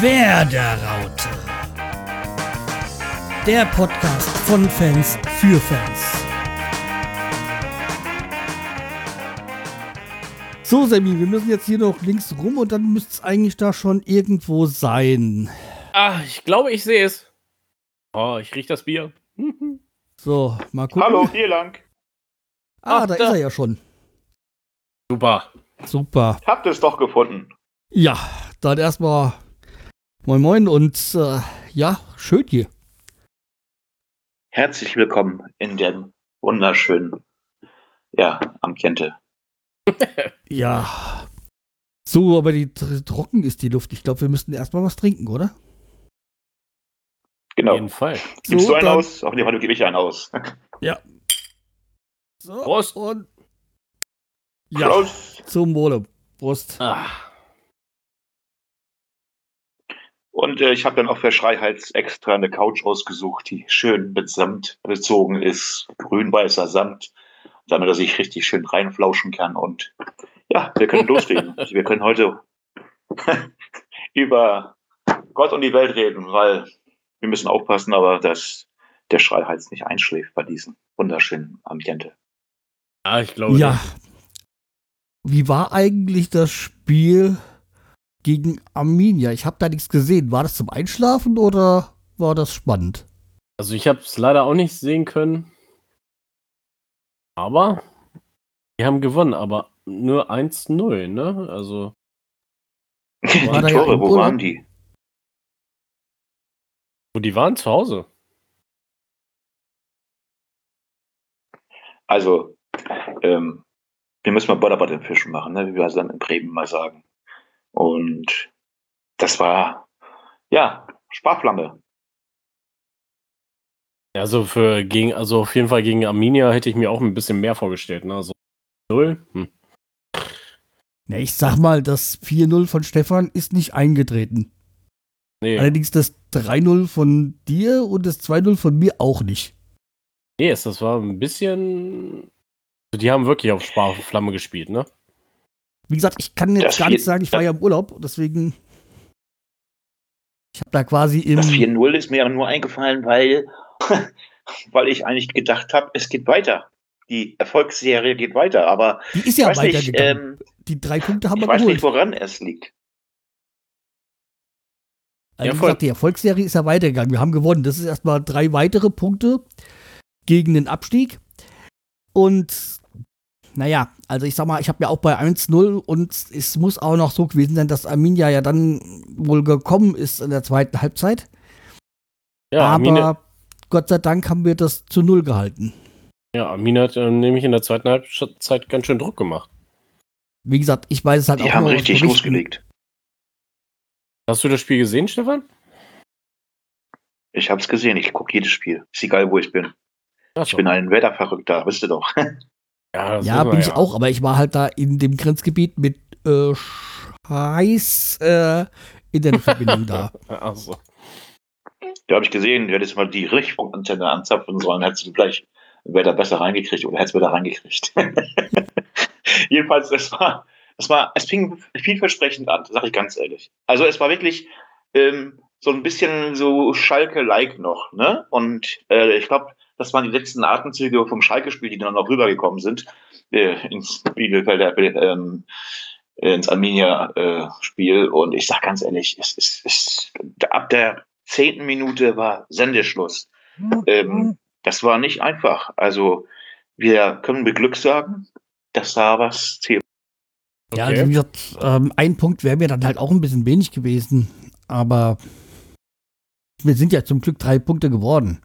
Werderaute. Der Podcast von Fans für Fans. So, Sammy, wir müssen jetzt hier noch links rum und dann müsste es eigentlich da schon irgendwo sein. Ah, ich glaube, ich sehe es. Oh, ich rieche das Bier. So, mal gucken. Hallo, hier lang. Ah, Ach, da, da. ist er ja schon. Super. Super. Habt ihr es doch gefunden. Ja, dann erstmal moin moin und äh, ja, schön hier. Herzlich willkommen in dem wunderschönen, ja, Ambiente. Ja. So, aber die tr- trocken ist die Luft. Ich glaube, wir müssten erstmal was trinken, oder? Auf Genau. jeden Fall. Gibst so, du einen dann- aus? Auf jeden Fall gebe ich einen aus. So, Prost. und ja, Prost. zum Wohle. Prost. Ah, Und äh, ich habe dann auch für Schreihals extra eine Couch ausgesucht, die schön mit Samt bezogen ist. Grün-weißer Samt. Damit er sich richtig schön reinflauschen kann. Und ja, wir können loslegen. Also wir können heute über Gott und die Welt reden, weil wir müssen aufpassen, aber dass der Schreihals nicht einschläft bei diesem wunderschönen Ambiente. ah ich glaube. Ja. Wie war eigentlich das Spiel gegen Arminia? Ich habe da nichts gesehen. War das zum Einschlafen oder war das spannend? Also ich habe es leider auch nicht sehen können. Aber wir haben gewonnen, aber nur 1-0, ne? Also Die ja Tore, im wo waren die? wo die waren zu Hause. Also, ähm, wir müssen mal Butter bei den Fischen machen, ne? wie wir es dann in Bremen mal sagen. Und das war, ja, Sparflamme. Also für gegen, also auf jeden Fall gegen Arminia hätte ich mir auch ein bisschen mehr vorgestellt, ne? Also 0. Hm. Ja, ich sag mal, das 4-0 von Stefan ist nicht eingetreten. Nee, Allerdings das 3-0 von dir und das 2-0 von mir auch nicht. nee, es- das war ein bisschen. Also die haben wirklich auf Sparflamme gespielt, ne? Wie gesagt, ich kann jetzt Das gar nichts sagen, ich war ja im Urlaub, deswegen. Ich habe da quasi im. Das 4-0 ist mir aber nur eingefallen, weil, weil ich eigentlich gedacht habe, es geht weiter. Die Erfolgsserie geht weiter, aber Die ist ich ja weiß nicht, weitergegangen. ähm, die drei Punkte haben ich wir weiß geholt. nicht, woran es liegt. Also wie Erfolg. gesagt, die Erfolgsserie ist ja weitergegangen. Wir haben gewonnen. Das ist erstmal drei weitere Punkte gegen den Abstieg. Und naja, also ich sag mal, ich habe ja auch bei 1-0 und es muss auch noch so gewesen sein, dass Arminia ja dann wohl gekommen ist in der zweiten Halbzeit. Ja, Aber Arminia, Gott sei Dank haben wir das zu Null gehalten. ja, Arminia hat äh, nämlich in der zweiten Halbzeit ganz schön Druck gemacht. Wie gesagt, ich weiß es halt Die auch haben nur aus richtig losgelegt. Hast du das Spiel gesehen, Stefan? Ich habe es gesehen, ich gucke jedes Spiel. Ist egal, wo ich bin. Ich Achso. bin ein Wetterverrückter, wisst ihr doch. Ja, Ja, bin ich auch, aber ich war halt da in dem Grenzgebiet mit äh, scheiß äh, Internetverbindung da. Achso. Da habe ich gesehen, du hättest mal die Richtfunkantenne anzapfen sollen, hättest du gleich Wetter besser reingekriegt oder hättest du Wetter reingekriegt. Jedenfalls, es war, es war, es fing vielversprechend an, sag ich ganz ehrlich. Also es war wirklich ähm, so ein bisschen so Schalke-like noch, ne? Und äh, ich glaube, das waren die letzten Atemzüge vom Schalke-Spiel, die dann noch rübergekommen sind äh, ins Bielefelder, äh, ähm, ins Arminia-Spiel. Und ich sag ganz ehrlich, es ist, es, ab der zehnten Minute war Sendeschluss. Ähm, das war nicht einfach. Also wir können mit Glück sagen, dass da was zählt. Ja, also gesagt, ähm, ein Punkt wäre mir dann halt auch ein bisschen wenig gewesen. Aber wir sind ja zum Glück drei Punkte geworden.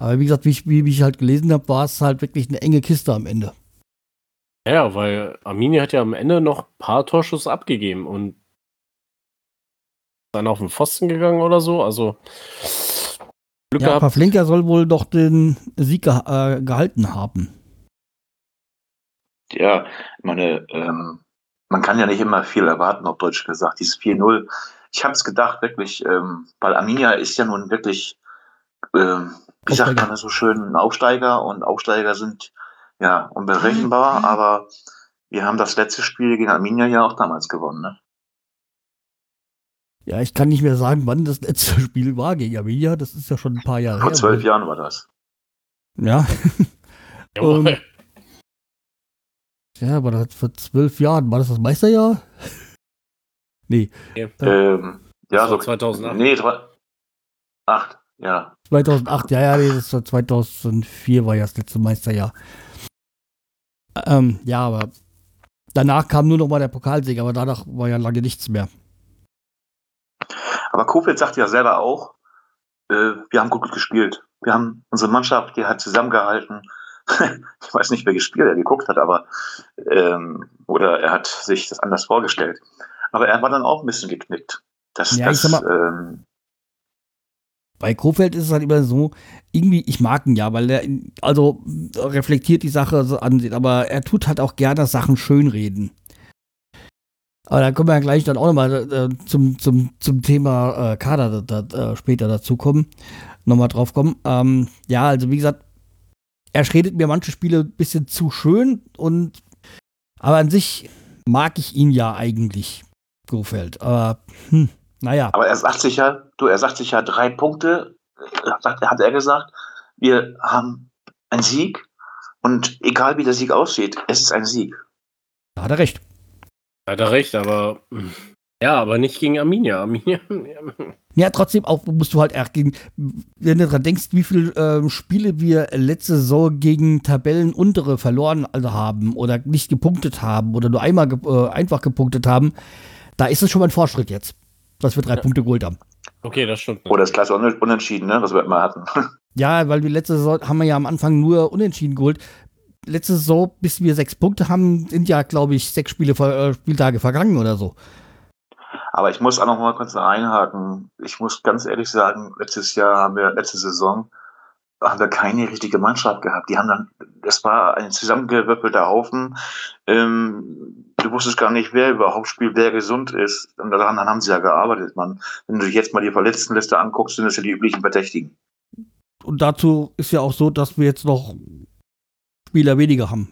Aber wie gesagt, wie ich, wie, ich halt gelesen habe, war es halt wirklich eine enge Kiste am Ende. Ja, weil Arminia hat ja am Ende noch ein paar Torschüsse abgegeben und dann auf den Pfosten gegangen oder so. Also Glück Ja, gehabt. Pavlenka soll wohl doch den Sieg ge äh, gehalten haben. Ja, ich meine, ähm, man kann ja nicht immer viel erwarten, auf Deutsch gesagt. Dieses 4-0. Ich habe es gedacht, wirklich, ähm, weil Arminia ist ja nun wirklich, ähm, wie sagt man das so schön, ein Aufsteiger und Aufsteiger sind ja unberechenbar, aber wir haben das letzte Spiel gegen Arminia ja auch damals gewonnen. Ne? Ja, ich kann nicht mehr sagen, wann das letzte Spiel war gegen Arminia. Das ist ja schon ein paar Jahre Vor her. zwölf Jahren war das. Ja. Und- Ja, aber das vor zwölf Jahren. War das das Meisterjahr? Nee, Ähm, ja, Das war so. 2008. Nee, drei, acht, ja. 2008. Ja, ja, nee, das war 2004 war ja das letzte Meisterjahr. Ähm, ja, aber danach kam nur noch mal der Pokalsieg, aber danach war ja lange nichts mehr. Aber Kofeld sagt ja selber auch, äh, wir haben gut gespielt. Wir haben unsere Mannschaft, die hat zusammengehalten. ich weiß nicht, wer gespielt, er geguckt hat, aber ähm, oder er hat sich das anders vorgestellt. Aber er war dann auch ein bisschen geknickt. Das, Ja, ich das, sag ähm, Bei Kofeld ist es halt immer so, irgendwie, ich mag ihn ja, weil er, also reflektiert die Sache so ansieht, aber er tut halt auch gerne Sachen schönreden. Aber da können wir ja gleich dann auch nochmal äh, zum, zum, zum Thema äh, Kader da, da, äh, später dazu kommen, nochmal drauf kommen. Ähm, ja, also wie gesagt, er redet mir manche Spiele ein bisschen zu schön und aber an sich mag ich ihn ja eigentlich, Kofeld. Aber hm, naja. aber er sagt sich ja, du, er sagt sich ja drei Punkte, äh, hat er gesagt, wir haben einen Sieg und egal wie der Sieg aussieht, es ist ein Sieg. Da hat er recht. Hat er recht, aber ja, aber nicht gegen Arminia. Arminia Ja, trotzdem auch musst du halt erst gegen, wenn du dran denkst, wie viele ähm, Spiele wir letzte Saison gegen Tabellenuntere verloren also haben oder nicht gepunktet haben oder nur einmal ge äh, einfach gepunktet haben, da ist es schon mal ein Fortschritt jetzt, dass wir drei Ja. Punkte geholt haben. okay, das stimmt. Oder das klasse Un- Unentschieden, ne, was wir immer hatten. Ja, weil wir letzte Saison haben wir ja am Anfang nur unentschieden geholt. Letzte Saison, bis wir sechs Punkte haben, sind ja, glaube ich, sechs Spiele, äh, Spieltage vergangen oder so. Aber ich muss auch noch mal kurz einhaken. Ich muss ganz ehrlich sagen, letztes Jahr haben wir, letzte Saison, haben wir keine richtige Mannschaft gehabt. Die haben dann, das war ein zusammengewürfelter Haufen. Ähm, du wusstest gar nicht, wer überhaupt spielt, wer gesund ist. Und daran dann haben sie ja gearbeitet, man. Wenn du dich jetzt mal die Verletztenliste anguckst, sind das ja die üblichen Verdächtigen. Und dazu ist ja auch so, dass wir jetzt noch Spieler weniger haben.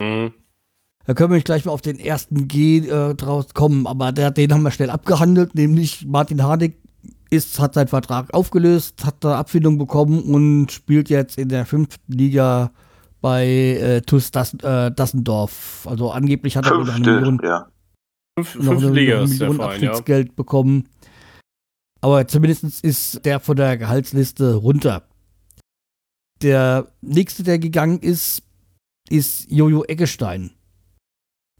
Mhm. Da können wir nicht gleich mal auf den ersten G äh, draus kommen, aber der, den haben wir schnell abgehandelt, nämlich Martin Hardik ist, hat seinen Vertrag aufgelöst, hat da Abfindung bekommen und spielt jetzt in der fünften Liga bei äh, TuS Dass, äh, Dassendorf. Also angeblich hat er noch eine Fünfte, Million, ja. Fünf, noch fünfte eine Million Verein, ja. Abstiegsgeld bekommen. Aber zumindest ist der von der Gehaltsliste runter. Der nächste, der gegangen ist, ist Jojo Eggestein.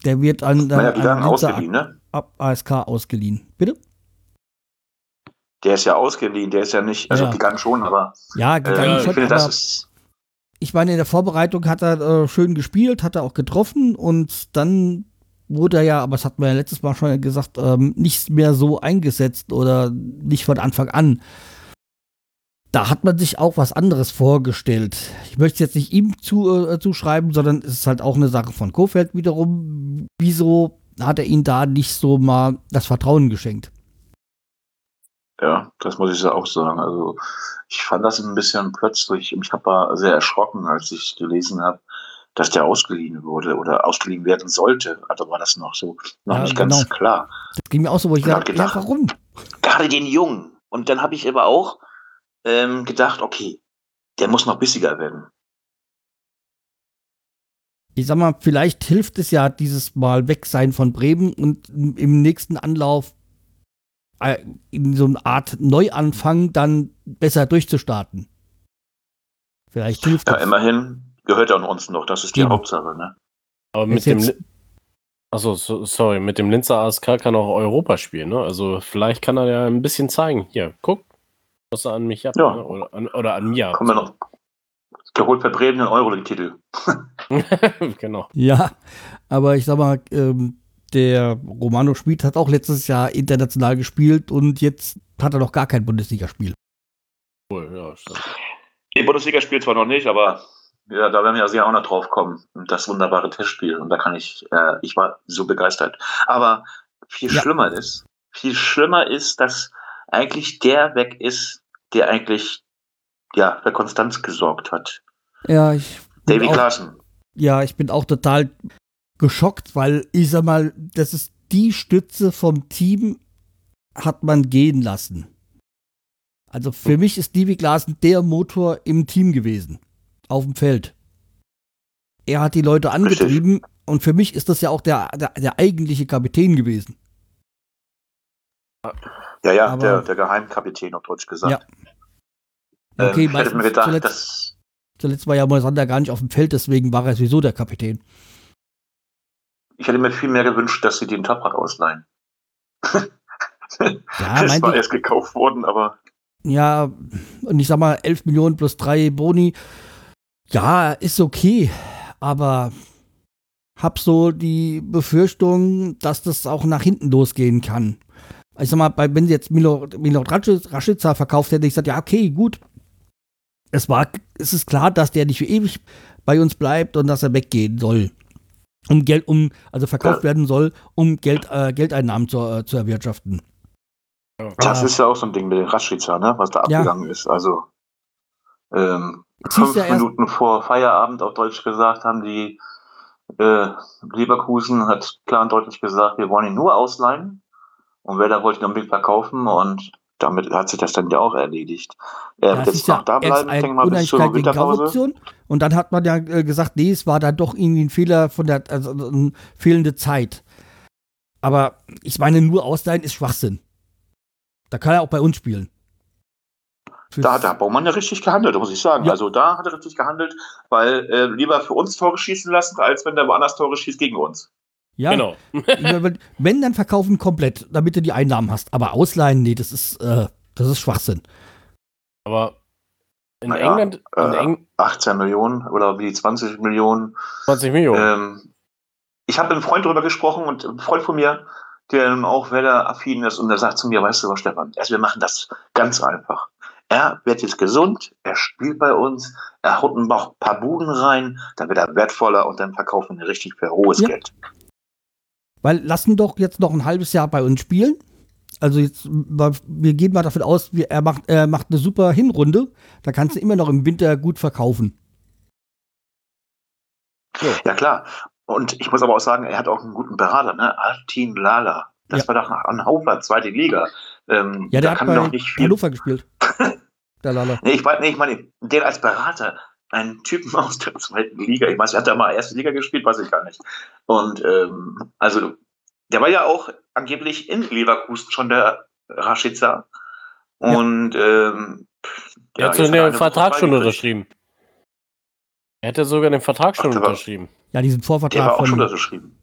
Der wird an der ausgeliehen, ne? ab ASK ausgeliehen. Bitte? Der ist ja ausgeliehen, der ist ja nicht, also Ja. gegangen schon, aber Ja, äh, gegangen ich schon, finde, das ist, ich meine, in der Vorbereitung hat er äh, schön gespielt, hat er auch getroffen und dann wurde er ja, aber das hatten wir ja letztes Mal schon gesagt, ähm, nicht mehr so eingesetzt oder nicht von Anfang an. Da hat man sich auch was anderes vorgestellt. Ich möchte es jetzt nicht ihm zu, äh, zuschreiben, sondern es ist halt auch eine Sache von Kofeld wiederum. Wieso hat er ihnen da nicht so mal das Vertrauen geschenkt? Ja, das muss ich auch sagen. Also ich fand das ein bisschen plötzlich, ich habe war sehr erschrocken, als ich gelesen habe, dass der ausgeliehen wurde oder ausgeliehen werden sollte. Also war das noch so, noch Ja, nicht ganz genau. klar. Das ging mir auch so, wo ich Ja, dachte, ja, gedacht. warum? Gerade den Jungen. Und dann habe ich aber auch ähm, gedacht, okay, der muss noch bissiger werden. ich sag mal, vielleicht hilft es ja dieses Mal weg sein von Bremen und im nächsten Anlauf in so eine Art Neuanfang dann besser durchzustarten. Vielleicht hilft Ja, das. immerhin gehört er an uns noch. Das ist die Eben. Hauptsache. Ne? Aber mit dem. Achso, so, sorry, mit dem Linzer ASK kann auch Europa spielen, ne? Also vielleicht kann er ja ein bisschen zeigen. Hier, guck, was er an mich hat. Ja. Ne? Oder, an, oder an mir. Kommen wir noch. Geholt bei Bremen den Euroleague-Titel. genau. Ja, aber ich sag mal, ähm, der Romano Schmid hat auch letztes Jahr international gespielt und jetzt hat er noch gar kein Bundesligaspiel. Cool, ja, stimmt. Die Bundesliga spielt zwar noch nicht, aber ja, da werden wir ja sicher auch noch drauf kommen. Das wunderbare Testspiel. Und da kann ich, äh, ich war so begeistert. Aber viel Ja. schlimmer ist, viel schlimmer ist, dass eigentlich der weg ist, der eigentlich ja für Konstanz gesorgt hat. Ja, ich auch, Klaassen. ja, ich bin auch total geschockt, weil ich sag mal, das ist die Stütze vom Team hat man gehen lassen. Also für mich ist Stevie Glasen der Motor im Team gewesen. Auf dem Feld. Er hat die Leute angetrieben Richtig. und für mich ist das ja auch der, der, der eigentliche Kapitän gewesen. Ja, ja, Aber, der, der Geheimkapitän, auf Deutsch gesagt. Ja. Ähm, okay, ähm, hätte mir gedacht, zuletzt. Zuletzt war ja Moisander gar nicht auf dem Feld, deswegen war er sowieso der Kapitän. Ich hätte mir viel mehr gewünscht, dass sie den Toprak ausleihen. ja, das war erst gekauft worden, aber. Ja, und ich sag mal, 11 Millionen plus 3 Boni. Ja, ist okay, aber hab so die Befürchtung, dass das auch nach hinten losgehen kann. Ich sag mal, wenn sie jetzt Milo, Milo Rashica verkauft hätte, ich gesagt, ja, okay, gut. Es war, es ist klar, dass der nicht für ewig bei uns bleibt und dass er weggehen soll. Um Geld, um, also verkauft werden soll, um Geld, äh, Geldeinnahmen zu, äh, zu erwirtschaften. Das ist ja auch so ein Ding mit den Rashica, ne, was da abgegangen ja. ist. Also ähm, fünf ja Minuten vor Feierabend auf Deutsch gesagt, haben die äh, Leverkusen hat klar und deutlich gesagt, wir wollen ihn nur ausleihen. Und wer da wollte ihn unbedingt verkaufen und damit hat sich das dann ja auch erledigt. Er wird jetzt noch da bleiben, denke mal, bis zur Winterpause. Und dann hat man ja äh, gesagt, nee, es war dann doch irgendwie ein Fehler von der also eine fehlende Zeit. Aber ich meine, nur ausleihen ist Schwachsinn. Da kann er auch bei uns spielen. Da hat der Baumann ja richtig gehandelt, muss ich sagen. Ja. Also da hat er richtig gehandelt, weil äh, lieber für uns Tore schießen lassen, als wenn der woanders Tore schießt gegen uns. Ja, genau. wenn, dann verkaufen komplett, damit du die Einnahmen hast. Aber ausleihen, nee, das ist, äh, das ist Schwachsinn. Aber in naja, England. In äh, Eng 18 Millionen oder wie 20 Millionen. 20 Millionen. Ähm, ich habe mit einem Freund darüber gesprochen und ein Freund von mir, der auch Wetter-affin ist, und der sagt zu mir, weißt du was, Stefan, also wir machen das ganz einfach. Er wird jetzt gesund, er spielt bei uns, er haut ein paar Buden rein, dann wird er wertvoller und dann verkaufen wir richtig für hohes ja. Geld. Weil lassen doch jetzt noch ein halbes Jahr bei uns spielen. Also jetzt, wir gehen mal davon aus, er macht, er macht eine super Hinrunde. Da kannst du immer noch im Winter gut verkaufen. Ja. ja, klar. Und ich muss aber auch sagen, er hat auch einen guten Berater, ne? Artin Lala. Das ja. war doch an Hannover, zweite Liga. Ähm, ja, der hat bei noch nicht viel. Hannover gespielt. der Lala. Nee, ich, nee, ich meine, der als Berater, einen Typen aus der zweiten Liga. Ich weiß, er hat ja mal erste Liga gespielt, weiß ich gar nicht. Und ähm, also, der war ja auch angeblich in Leverkusen schon der Rashica. Und ja. ähm, er hat ja, den Vertrag schon unterschrieben. Er hätte sogar den Vertrag schon Ach, unterschrieben. Ja, diesen Vorvertrag. Der war auch schon unterschrieben.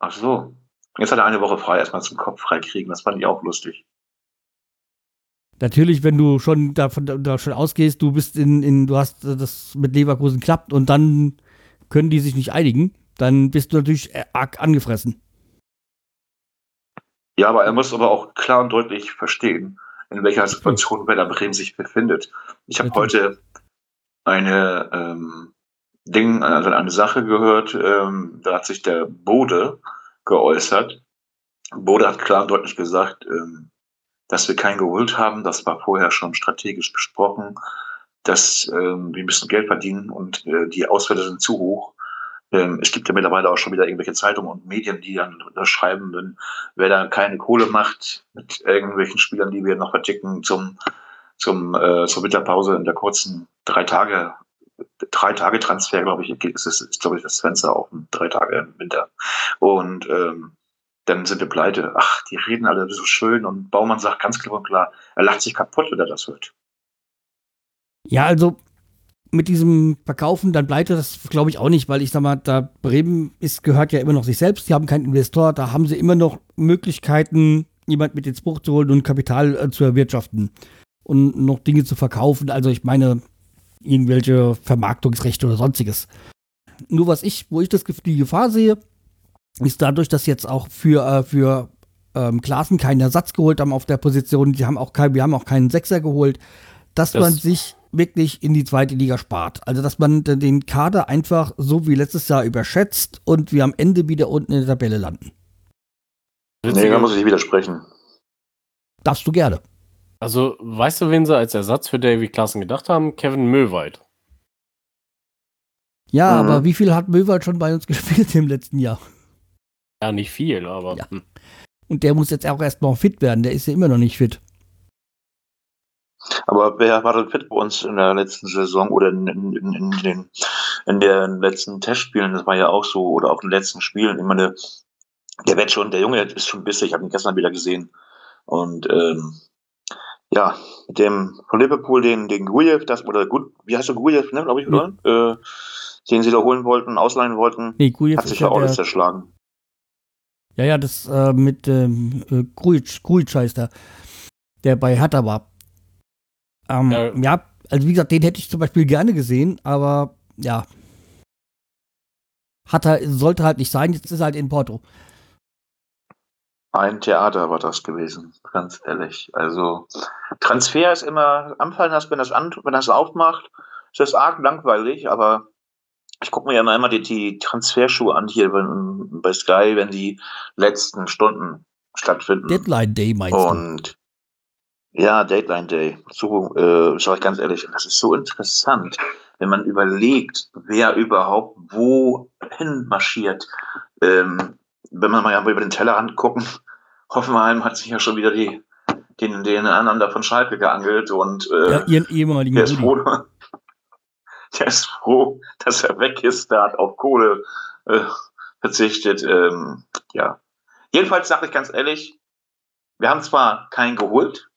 Ach so. Jetzt hat er eine Woche frei, erstmal zum Kopf freikriegen. Das fand ich auch lustig natürlich, wenn du schon davon da schon ausgehst, du bist in, in, du hast das mit Leverkusen klappt und dann können die sich nicht einigen, dann bist du natürlich arg angefressen. Ja, aber er muss aber auch klar und deutlich verstehen, in welcher Situation Werder Bremen sich befindet. Ich habe heute eine ähm, Ding, also eine Sache gehört, ähm, da hat sich der Bode geäußert. Bode hat klar und deutlich gesagt, ähm, dass wir keinen geholt haben. Das war vorher schon strategisch besprochen, dass ähm, wir müssen Geld verdienen und äh, die Ausfälle sind zu hoch. Ähm, es gibt ja mittlerweile auch schon wieder irgendwelche Zeitungen und Medien, die dann schreiben, wenn wer da keine Kohle macht mit irgendwelchen Spielern, die wir noch verticken zum zum äh, zur Winterpause in der kurzen drei Tage drei Tage Transfer, glaube ich, ist, ist, ist glaube ich das Fenster auf drei Tage im Winter und ähm, dann sind wir pleite. Ach, die reden alle so schön und Baumann sagt ganz klipp und klar, er lacht sich kaputt, wenn er das hört. Ja, also mit diesem Verkaufen, dann pleite das glaube ich auch nicht, weil ich sag mal, da Bremen ist, gehört ja immer noch sich selbst, die haben keinen Investor, da haben sie immer noch Möglichkeiten, jemand mit ins Buch zu holen und Kapital äh, zu erwirtschaften und noch Dinge zu verkaufen. Also ich meine, irgendwelche Vermarktungsrechte oder sonstiges. Nur was ich, wo ich das, die Gefahr sehe, ist dadurch, dass jetzt auch für, äh, für ähm, Klassen keinen Ersatz geholt haben auf der Position, die haben auch kein, wir haben auch keinen Sechser geholt, dass das man sich wirklich in die zweite Liga spart. Also dass man den Kader einfach so wie letztes Jahr überschätzt und wir am Ende wieder unten in der Tabelle landen. Nee, da muss ich widersprechen. Darfst du gerne. Also, weißt du, wen sie als Ersatz für Davy Klassen gedacht haben? Kevin Möwald. Ja, mhm. aber wie viel hat Möwald schon bei uns gespielt im letzten Jahr? Ja, nicht viel, aber. Ja. Hm. Und der muss jetzt auch erst noch fit werden. Der ist ja immer noch nicht fit. Aber wer war denn fit bei uns in der letzten Saison oder in, in, in, in den in den letzten Testspielen? Das war ja auch so, oder auch in den letzten Spielen. Ich meine, der wird schon, der Junge ist schon bissig. Ich habe ihn gestern wieder gesehen. Und ähm, ja, mit dem von Liverpool, den, den Gujev, das, oder gut, wie heißt der Gujev, ne, glaube ich, oder? Äh, den sie da holen wollten, ausleihen wollten, Nee, Gujev hat sich ja auch alles zerschlagen. Ja, ja, das äh, mit ähm, äh, Grujic, Grujic heißt er, der bei Hertha war. Ähm, Ja. ja. also wie gesagt, den hätte ich zum Beispiel gerne gesehen, aber ja. Hat er, sollte halt nicht sein, jetzt ist er halt in Porto. Ein Theater war das gewesen, ganz ehrlich. Also Transfer ist immer, anfallen hast, wenn das, an, wenn das aufmacht, ist das arg langweilig, aber ich gucke mir ja immer die, die Transferschuhe an hier bei, bei Sky, wenn die letzten Stunden stattfinden. Deadline Day meinst du? Und ja, Deadline Day. So, äh, sag ich ganz ehrlich, das ist so interessant, wenn man überlegt, wer überhaupt wohin marschiert. Ähm, wenn man mal über den Tellerrand gucken, Hoffenheim hat sich ja schon wieder die, den, den anderen da von Schalke geangelt und äh, Ja, ihren ehemaligen der ist froh, der ist froh, dass er weg ist, der hat auf Kohle äh, verzichtet. Ähm, ja. Jedenfalls sage ich ganz ehrlich, wir haben zwar keinen geholt,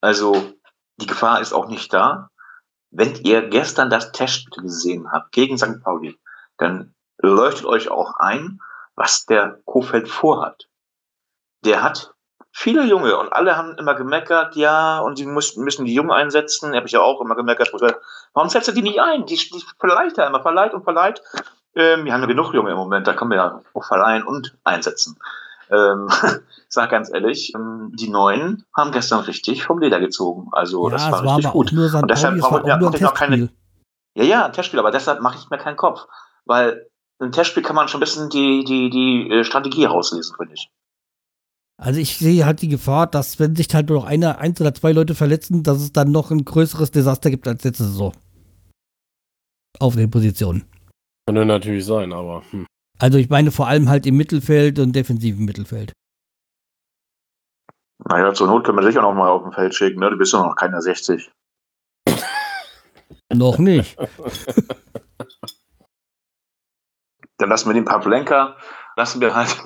also die Gefahr ist auch nicht da. Wenn ihr gestern das Testspiel gesehen habt gegen St. Pauli, dann leuchtet euch auch ein, was der Kofeld vorhat. Der hat viele Junge und alle haben immer gemeckert, ja, und sie müssen, müssen die Jungen einsetzen. Habe ich ja auch immer gemeckert. Warum setzt er die nicht ein? Die, die verleiht er immer, verleiht und verleiht. Ähm, wir haben ja genug Junge im Moment, da können wir ja auch verleihen und einsetzen. Ähm, ich sag ganz ehrlich, ähm, die Neuen haben gestern richtig vom Leder gezogen. Also ja, das war war richtig aber gut. auch. Und deshalb war auch brauche ich noch keine- Testspiel. Ja, ja, ein Testspiel, aber deshalb mache ich mir keinen Kopf. Weil im Testspiel kann man schon ein bisschen die, die, die äh, Strategie rauslesen, finde ich. Also ich sehe halt die Gefahr, dass wenn sich halt nur noch einer, eins oder zwei Leute verletzen, dass es dann noch ein größeres Desaster gibt als letzte Saison. Auf den Positionen. Könnte natürlich sein, aber hm. Also ich meine vor allem halt im Mittelfeld und defensiven Mittelfeld. Naja, zur Not können wir dich auch noch mal auf dem Feld schicken, ne? Du bist ja noch keiner 60. Noch nicht. Dann lassen wir den Pavlenka, lassen wir halt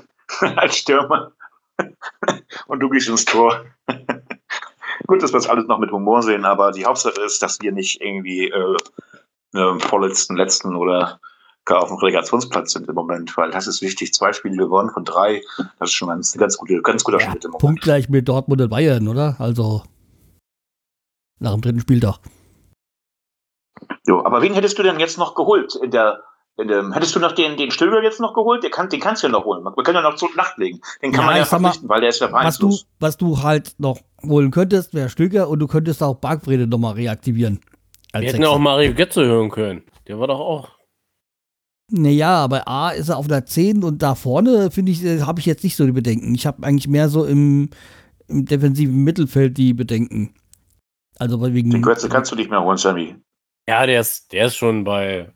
als Stürmer. Und du gehst ins Tor. Gut, dass wir das alles noch mit Humor sehen, aber die Hauptsache ist, dass wir nicht irgendwie äh, äh, vorletzten, letzten oder gar auf dem Relegationsplatz sind im Moment, weil das ist wichtig. Zwei Spiele gewonnen von drei, das ist schon ein ganz, gute, ganz guter Ja, Schnitt im Moment. punktgleich mit Dortmund und Bayern, oder? Also nach dem dritten Spieltag. Jo, aber wen hättest du denn jetzt noch geholt in der dem, hättest du noch den, den Stöger jetzt noch geholt? Den, kann, den kannst du ja noch holen. Wir können ja noch zur Nacht legen. Den kann Ja, man ja ich sag mal, verpflichten, weil der ist ja Was du, was du halt noch holen könntest, wäre Stöger und du könntest auch Bargfrede nochmal reaktivieren. Wir hätten ja Sechser. auch Mario Götze hören können. Der war doch auch. Naja, aber A ist er auf der 10 und da vorne, finde ich, äh, habe ich jetzt nicht so die Bedenken. Ich habe eigentlich mehr so im, im defensiven Mittelfeld die Bedenken. Also weil wegen. Den Götze kannst du nicht mehr holen, Sammy. Ja, der ist, der ist schon bei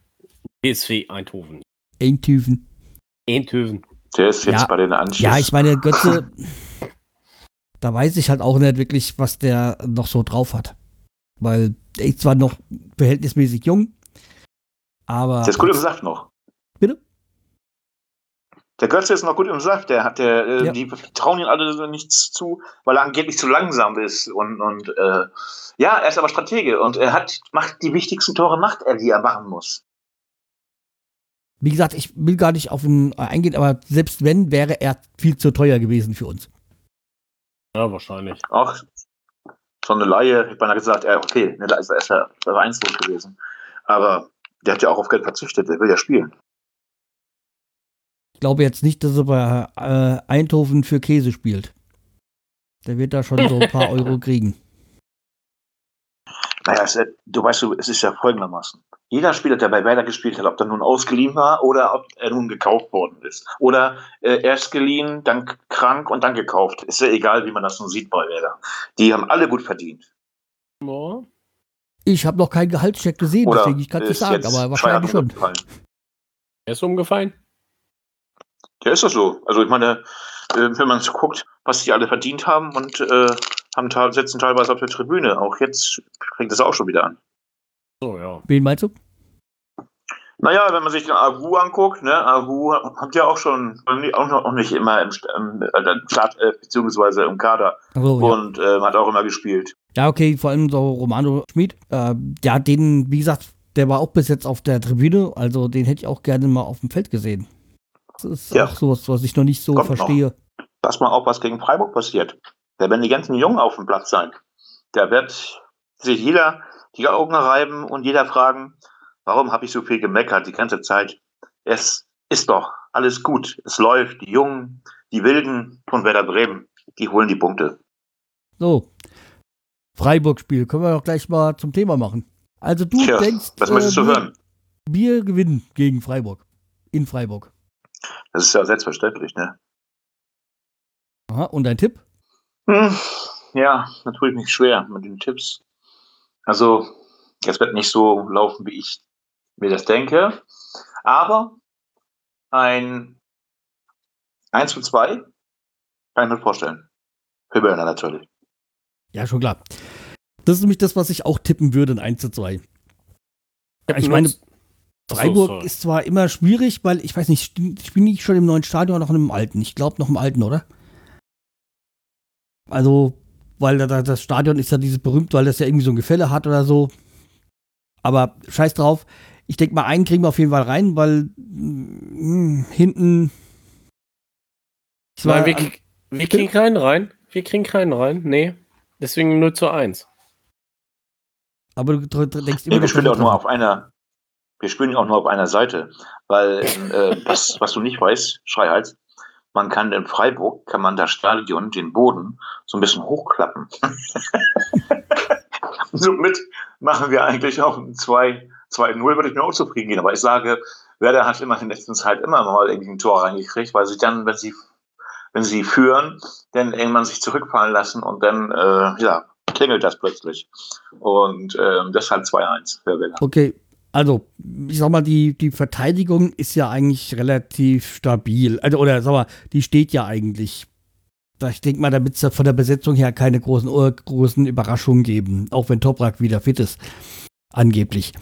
PSV Eindhoven. Eintüfen. Eindhoven. Der ist jetzt Ja. bei den Anschiss. Ja, ich meine, Götze, da weiß ich halt auch nicht wirklich, was der noch so drauf hat. Weil er ist zwar noch verhältnismäßig jung, aber. der ist gut im Saft noch. Bitte? Der Götze ist noch gut im Saft. Der hat der, äh, Ja. die trauen ihm alle nichts zu, weil er angeblich zu langsam ist. Und, und äh, ja, er ist aber Stratege und er hat, macht die wichtigsten Tore, macht er, die er machen muss. Wie gesagt, ich will gar nicht auf ihn eingehen, aber selbst wenn, wäre er viel zu teuer gewesen für uns. Ja, wahrscheinlich. Auch so eine Laie, ich habe gesagt, ja, okay, ne, da ist er ist er vereinslos gewesen. Aber der hat ja auch auf Geld verzichtet, der will ja spielen. Ich glaube jetzt nicht, dass er bei äh, Eindhoven für Käse spielt. Der wird da schon so ein paar Euro kriegen. Naja, du weißt, du, es ist ja folgendermaßen. Jeder Spieler, der bei Werder gespielt hat, ob der nun ausgeliehen war oder ob er nun gekauft worden ist. Oder äh, erst geliehen, dann krank und dann gekauft. Ist ja egal, wie man das nun sieht bei Werder. Die haben alle gut verdient. Ich habe noch keinen Gehaltscheck gesehen, Oder deswegen ich kann es nicht sagen, aber wahrscheinlich schon. umgefallen. Er ist umgefallen? Ja, ist das so. Also ich meine, äh, wenn man so guckt, was die alle verdient haben und äh, haben sitzen teilweise auf der Tribüne. Auch jetzt fängt das auch schon wieder an. So, ja. Wen meinst du? Naja, wenn man sich den Agu anguckt, ne, Agu hat ja auch schon auch noch auch nicht immer im, im, Start, äh, beziehungsweise im Kader ja. und äh, hat auch immer gespielt. ja, okay, vor allem so Romano Schmid. Äh, ja, den, wie gesagt, der war auch bis jetzt auf der Tribüne, also den hätte ich auch gerne mal auf dem Feld gesehen. Das ist Ja. auch sowas, was ich noch nicht so Kommt noch. verstehe. Pass mal auf, was gegen Freiburg passiert. Da werden die ganzen Jungen auf dem Platz sein. Da wird sich jeder die Augen reiben und jeder fragen, warum habe ich so viel gemeckert die ganze Zeit? Es ist doch alles gut. Es läuft. Die Jungen, die Wilden von Werder Bremen, die holen die Punkte. So. Freiburg-Spiel, können wir doch gleich mal zum Thema machen. Also du Tja, denkst, was möchtest du wir, hören? wir gewinnen gegen Freiburg. In Freiburg. Das ist ja selbstverständlich, ne? Aha, und dein Tipp? Hm, ja, natürlich nicht schwer mit den Tipps. Also, es wird nicht so laufen, wie ich mir das denke. Aber ein 1 zu 2 kann ich mir vorstellen. Für Werner natürlich. Ja, schon klar. Das ist nämlich das, was ich auch tippen würde, ein 1 zu 2. Ja, ich meine, so, Freiburg sorry. ist zwar immer schwierig, weil ich weiß nicht, spielen die schon im neuen Stadion oder noch im alten? Ich glaube noch im alten, oder? Also, weil da, das Stadion ist ja dieses berühmt, weil das ja irgendwie so ein Gefälle hat oder so. Aber scheiß drauf. Ich denke mal, einen kriegen wir auf jeden Fall rein, weil mh, hinten. Nein, wir, wir kriegen keinen rein. Wir kriegen keinen rein. Nee. Deswegen 0 zu 1. aber du denkst Nee, immer wir noch spielen auch nur auf einer, wir spielen auch nur auf einer Seite. Weil, äh, was, was du nicht weißt, Schreihals, man kann in Freiburg, kann man das Stadion, den Boden, so ein bisschen hochklappen. Somit machen wir eigentlich auch ein 2 2-0, würde ich mir auch zufrieden gehen. Aber ich sage, Werder hat immer in der letzten Zeit immer mal irgendwie ein Tor reingekriegt, weil sie dann, wenn sie, wenn sie führen, dann irgendwann sich zurückfallen lassen und dann, äh, ja, klingelt das plötzlich. Und ähm, deshalb 2-1 für Werder. Okay, also, ich sag mal, die, die Verteidigung ist ja eigentlich relativ stabil. Also, oder sag mal, die steht ja eigentlich. Ich denke mal, da wird es von der Besetzung her keine großen, äh, großen Überraschungen geben, auch wenn Toprak wieder fit ist. Angeblich.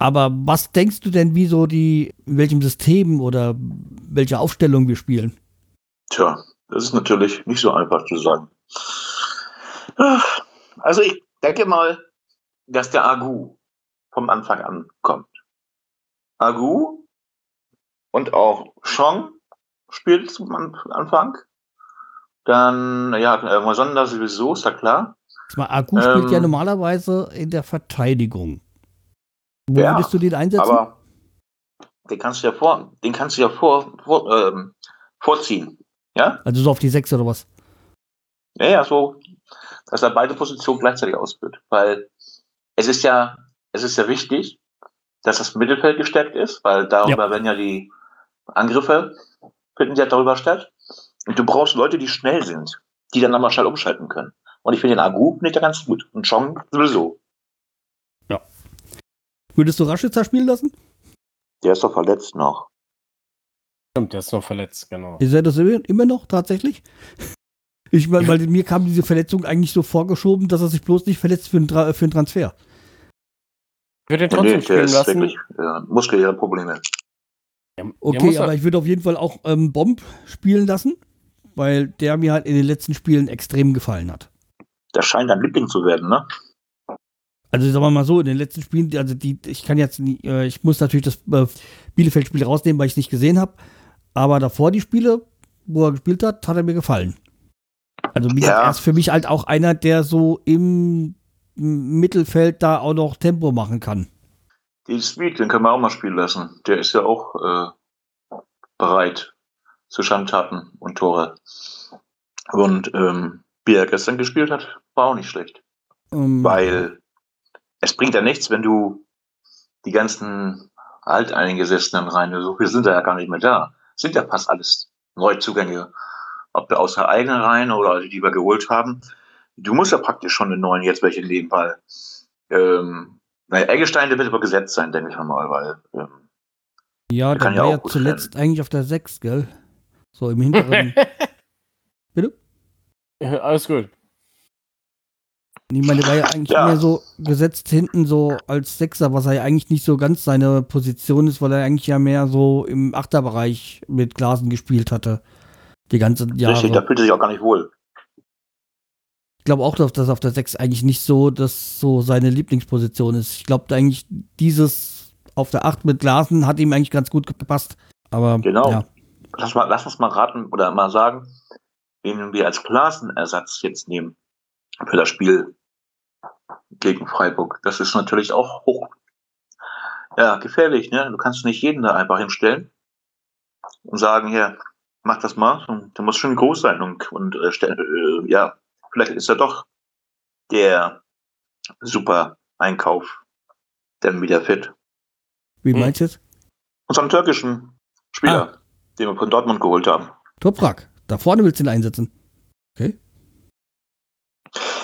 Aber was denkst du denn, wie so die, in welchem System oder welche Aufstellung wir spielen? Tja, das ist natürlich nicht so einfach zu sagen. Also ich denke mal, dass der Agu vom Anfang an kommt. Agu und auch Chong spielt zum An- Anfang. Dann, ja, äh, Moisander sowieso, ist ja klar. Agu spielt ja Ähm. normalerweise in der Verteidigung. Wo Ja, würdest du den einsetzen? Aber den kannst du ja vor, den kannst du ja vor, vor ähm, vorziehen. Ja? also so auf die Sechs oder was? Ja, ja, so, dass er beide Positionen gleichzeitig ausführt. Weil es ist ja, es ist ja wichtig, dass das Mittelfeld gestärkt ist, weil darüber werden ja die Angriffe, finden ja darüber statt. Und du brauchst Leute, die schnell sind, die dann nochmal schnell umschalten können. Und ich finde den Agu nicht ganz gut. Und Chong sowieso. Würdest du Raschitzer spielen lassen? Der ist doch verletzt noch. Stimmt, der ist noch verletzt, genau. Ist er das immer immer noch tatsächlich? Ich meine, weil mir kam diese Verletzung eigentlich so vorgeschoben, dass er sich bloß nicht verletzt für einen, Tra für einen Transfer. Ich würde den Nee, trotzdem der spielen ist lassen. wirklich äh, muskuläre Probleme. Ja, der Okay, aber ich würde auf jeden Fall auch ähm, Bomb spielen lassen, weil der mir halt in den letzten Spielen extrem gefallen hat. Das scheint dein Liebling zu werden, ne? Also sagen wir mal so, in den letzten Spielen, also die, ich kann jetzt, nie, äh, ich muss natürlich das äh, Bielefeld-Spiel rausnehmen, weil ich es nicht gesehen habe. Aber davor die Spiele, wo er gespielt hat, hat er mir gefallen. Also Ja. er ist für mich halt auch einer, der so im Mittelfeld da auch noch Tempo machen kann. Den Speed, den können wir auch mal spielen lassen. Der ist ja auch äh, bereit zu Schandtaten und Tore. Und ähm, wie er gestern gespielt hat, war auch nicht schlecht. Ähm, Weil es bringt ja nichts, wenn du die ganzen Alteingesessenen rein, so viele sind da ja gar nicht mehr da. Sind ja fast alles Neuzugänge. Ob wir aus der eigenen Reihen oder die wir geholt haben. Du musst ja praktisch schon einen neuen jetzt welche nehmen, weil ähm, naja, Eggestein, der wird aber gesetzt sein, denke ich mal, weil ähm, ja, der der kann ja war auch ja zuletzt eigentlich auf der 6, gell? So im hinteren. Ja, Alles gut. Ich meine, der war ja eigentlich Ja. mehr so gesetzt hinten so als Sechser, was er ja eigentlich nicht so ganz seine Position ist, weil er eigentlich ja mehr so im Achterbereich mit Glasen gespielt hatte. Die ganzen Jahre. Richtig, da fühlt er sich auch gar nicht wohl. Ich glaube auch, dass das auf der 6 eigentlich nicht so, dass so seine Lieblingsposition ist. Ich glaube eigentlich, dieses auf der 8 mit Glasen hat ihm eigentlich ganz gut gepasst. Aber Genau. ja. Lass, mal, lass uns mal raten oder mal sagen, wen wir als Klasenersatz jetzt nehmen für das Spiel gegen Freiburg. Das ist natürlich auch hoch. Ja, gefährlich, ne? Du kannst nicht jeden da einfach hinstellen und sagen, hier, mach das mal. Und der muss schon groß sein und, und äh, äh, ja, vielleicht ist er doch der super Einkauf dann wieder fit. Wie Hm. meinst du jetzt? Unseren türkischen Spieler, den wir von Dortmund geholt haben. Toprak. Da vorne willst du ihn einsetzen.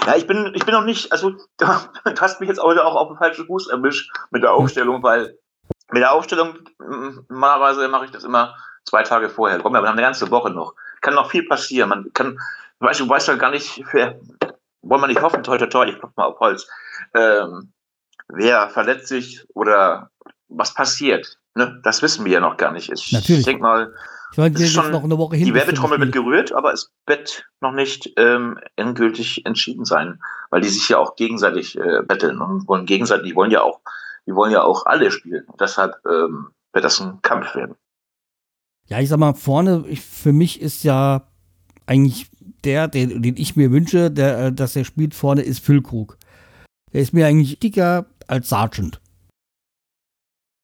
Ja, ich bin, ich bin noch nicht, also du hast mich jetzt heute auch auf den falschen Fuß erwischt mit der Aufstellung, weil mit der Aufstellung, normalerweise mache ich das immer zwei Tage vorher. Komm, wir haben eine ganze Woche noch. Kann noch viel passieren. Man kann, weißt du, weißt ja gar nicht, wer, wollen wir nicht hoffen, toi, toi, toi, ich klopf mal auf Holz, ähm, wer verletzt sich oder was passiert. Ne? Das wissen wir ja noch gar nicht. Ich Natürlich. denke mal, Ich meine, ist schon- noch eine Woche hin. die Werbetrommel wird gerührt, aber es wird noch nicht ähm, endgültig entschieden sein, weil die sich ja auch gegenseitig äh, betteln und wollen gegenseitig, die wollen ja auch, die wollen ja auch alle spielen. Und deshalb ähm, wird das ein Kampf werden. Ja, ich sag mal, vorne, ich, für mich ist ja eigentlich der, den, den ich mir wünsche, der, äh, dass er spielt vorne, ist Füllkrug. Der ist mir eigentlich dicker als Sergeant.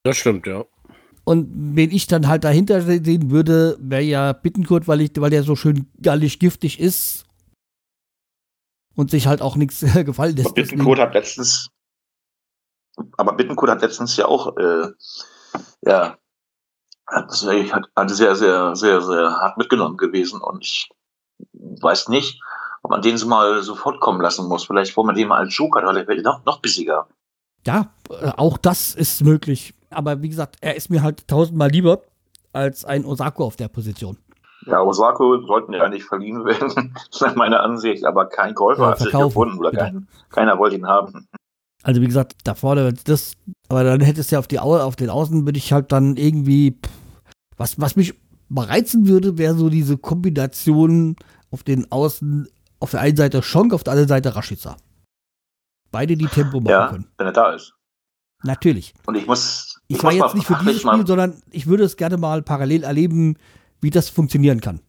Das stimmt, ja. Und wen ich dann halt dahinter sehen würde, wäre ja Bittenkurt, weil, ich, weil der so schön gallig giftig ist und sich halt auch nichts gefallen lässt. Aber Bittenkurt hat letztens, aber Bittenkurt hat letztens ja auch, äh, ja, hat, hat, hat sehr, sehr, sehr, sehr hart mitgenommen gewesen und ich weiß nicht, ob man den so mal sofort kommen lassen muss. Vielleicht wollen wir den mal als Joker, weil der wird noch, noch bissiger. Ja, äh, auch das ist möglich. Aber wie gesagt, er ist mir halt tausendmal lieber als ein Osako auf der Position. Ja, Osako sollten ja nicht verliehen werden, nach meiner Ansicht, aber kein Käufer hat sich gefunden oder kein, keiner wollte ihn haben. Also wie gesagt, da vorne das, aber dann hättest du ja auf die Au auf den Außen würde ich halt dann irgendwie pff, was was mich mal reizen würde, wäre so diese Kombination auf den Außen auf der einen Seite Schonk, auf der anderen Seite Rashica. Beide die Tempo machen Ja, können. wenn er da ist. Natürlich. Und ich muss, Ich, ich war jetzt nicht für dieses Spiel, sondern ich würde es gerne mal parallel erleben, wie das funktionieren kann.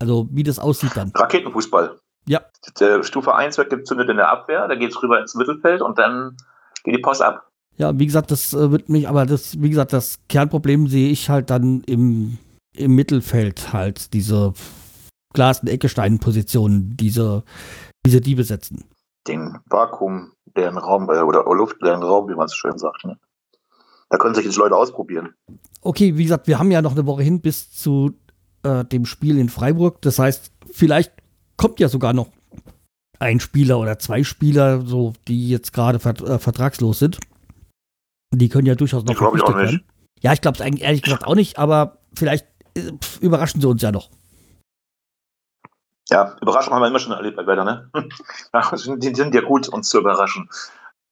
Also wie das aussieht dann. Raketenfußball. Ja. Der Stufe 1 wird gezündet in der Abwehr, da geht's rüber ins Mittelfeld und dann geht die Post ab. Ja, wie gesagt, das äh, wird mich, aber das, wie gesagt, das Kernproblem sehe ich halt dann im, im Mittelfeld halt, diese Glas- und Eckestein-Positionen, diese, diese die besetzen. Den Vakuum, den Raum, äh, oder luftleeren Raum, wie man es schön sagt. Ne? Da können sich jetzt Leute ausprobieren. Okay, wie gesagt, wir haben ja noch eine Woche hin bis zu äh, dem Spiel in Freiburg. Das heißt, vielleicht kommt ja sogar noch ein Spieler oder zwei Spieler, so die jetzt gerade vert äh, vertragslos sind. Die können ja durchaus noch Ich auch verpflichtet nicht. werden. Ja, ich glaube es eigentlich ehrlich gesagt auch nicht, aber vielleicht äh, pf, überraschen sie uns ja noch. Ja, Überraschung haben wir immer schon erlebt bei Werder, ne? Die sind ja gut, uns zu überraschen.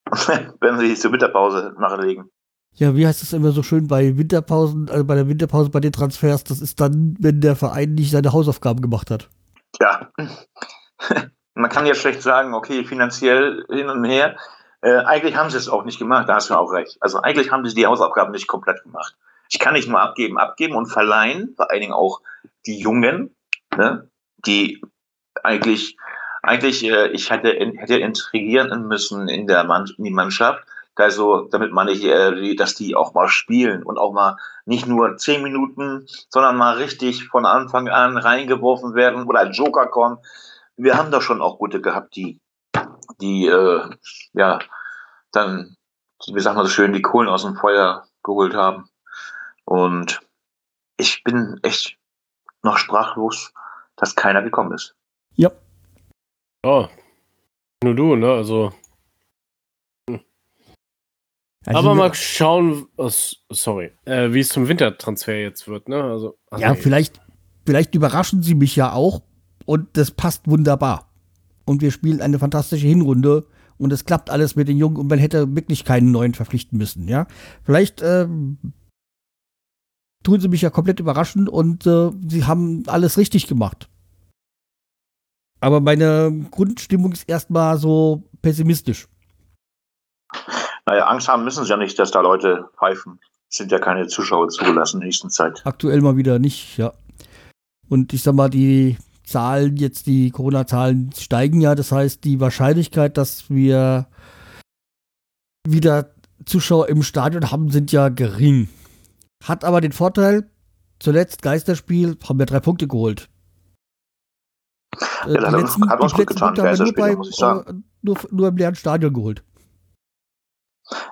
Wenn sie zur Winterpause nachlegen. Ja, wie heißt es immer so schön bei Winterpausen, also bei der Winterpause bei den Transfers, das ist dann, wenn der Verein nicht seine Hausaufgaben gemacht hat. Ja. Man kann ja schlecht sagen, okay, finanziell hin und her. Äh, eigentlich haben sie es auch nicht gemacht, da hast du auch recht. Also eigentlich haben sie die Hausaufgaben nicht komplett gemacht. Ich kann nicht nur abgeben, abgeben und verleihen, vor allen Dingen auch die Jungen, ne, die eigentlich, eigentlich, äh, ich hätte, hätte intrigieren müssen in der Mann, in die Mannschaft. Also, damit meine ich, äh, dass die auch mal spielen und auch mal nicht nur zehn Minuten, sondern mal richtig von Anfang an reingeworfen werden oder ein Joker kommen. Wir haben da schon auch gute gehabt, die, die, äh, ja, dann, wie sagt man so schön, die Kohlen aus dem Feuer geholt haben. Und ich bin echt noch sprachlos, dass keiner gekommen ist. Ja. Ja. Nur du, ne? Also. Also aber mal schauen, was, sorry, äh, wie es zum Wintertransfer jetzt wird, ne? Also, Ja, nee. vielleicht, vielleicht überraschen sie mich ja auch und das passt wunderbar. Und wir spielen eine fantastische Hinrunde und es klappt alles mit den Jungen und man hätte wirklich keinen neuen verpflichten müssen, ja. Vielleicht ähm, tun sie mich ja komplett überraschen und äh, sie haben alles richtig gemacht. Aber meine Grundstimmung ist erstmal so pessimistisch. Naja, Angst haben müssen sie ja nicht, dass da Leute pfeifen. Es sind ja keine Zuschauer zugelassen in der nächsten Zeit. Aktuell mal wieder nicht, ja. Und ich sag mal, die Zahlen, jetzt die Corona-Zahlen steigen ja. Das heißt, die Wahrscheinlichkeit, dass wir wieder Zuschauer im Stadion haben, sind ja gering. Hat aber den Vorteil, zuletzt Geisterspiel, haben wir drei Punkte geholt. Ja, das hat uns- hat uns gut getan, Geisterspiel, bei, muss ich sagen. äh, nur, nur im leeren Stadion geholt.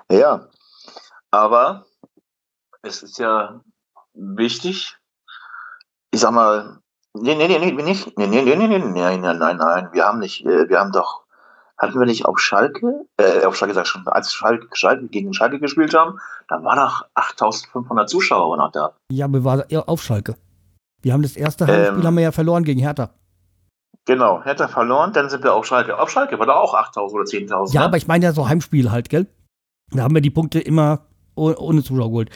Ja, aber es ist ja wichtig. Ich sag mal, nee, nee, nee, nee, nicht, nee, nee, nee, nee, nee, nein, nein, nein, nein, wir haben nicht, äh, wir haben doch, hatten wir nicht auf Schalke, äh, auf Schalke sag ich schon, als Schalke, Schalke gegen Schalke gespielt haben, da waren noch 8500 Zuschauer noch da. Ja, wir waren auf Schalke. Wir haben das erste Heimspiel Ähm. haben wir ja verloren gegen Hertha. Genau, er verloren, dann sind wir auf Schalke. Auf Schalke war da auch 8000 oder 10.000. Ja, ne? aber ich meine ja so Heimspiel halt, gell? Da haben wir die Punkte immer oh- ohne Zuschauer geholt.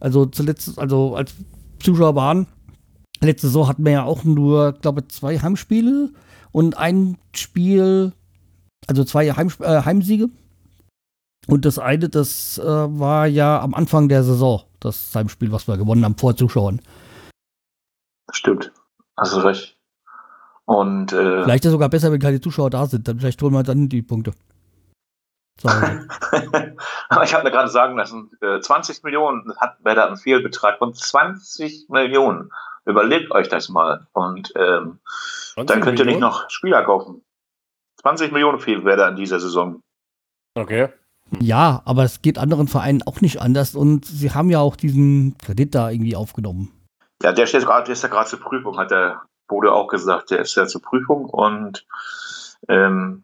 Also zuletzt, also als Zuschauer waren, letzte Saison hatten wir ja auch nur, glaube zwei Heimspiele und ein Spiel, also zwei Heim, äh, Heimsiege. Und das eine, das äh, war ja am Anfang der Saison, das Heimspiel, was wir gewonnen haben vor Zuschauern. Stimmt. Hast du recht. Und äh, Vielleicht ist es sogar besser, wenn keine Zuschauer da sind. Dann vielleicht holen wir dann die Punkte. Aber ich habe mir gerade sagen lassen, äh, 20 Millionen hat Werder einen Fehlbetrag von 20 Millionen. Überlegt euch das mal. Und ähm, 20 dann könnt ihr nicht Millionen? noch Spieler kaufen. 20 Millionen fehlt Werder in dieser Saison. Okay. Ja, aber es geht anderen Vereinen auch nicht anders und sie haben ja auch diesen Kredit da irgendwie aufgenommen. Ja, der steht gerade, der ist ja gerade zur Prüfung, hat der Bode auch gesagt. Der ist ja zur Prüfung und ähm,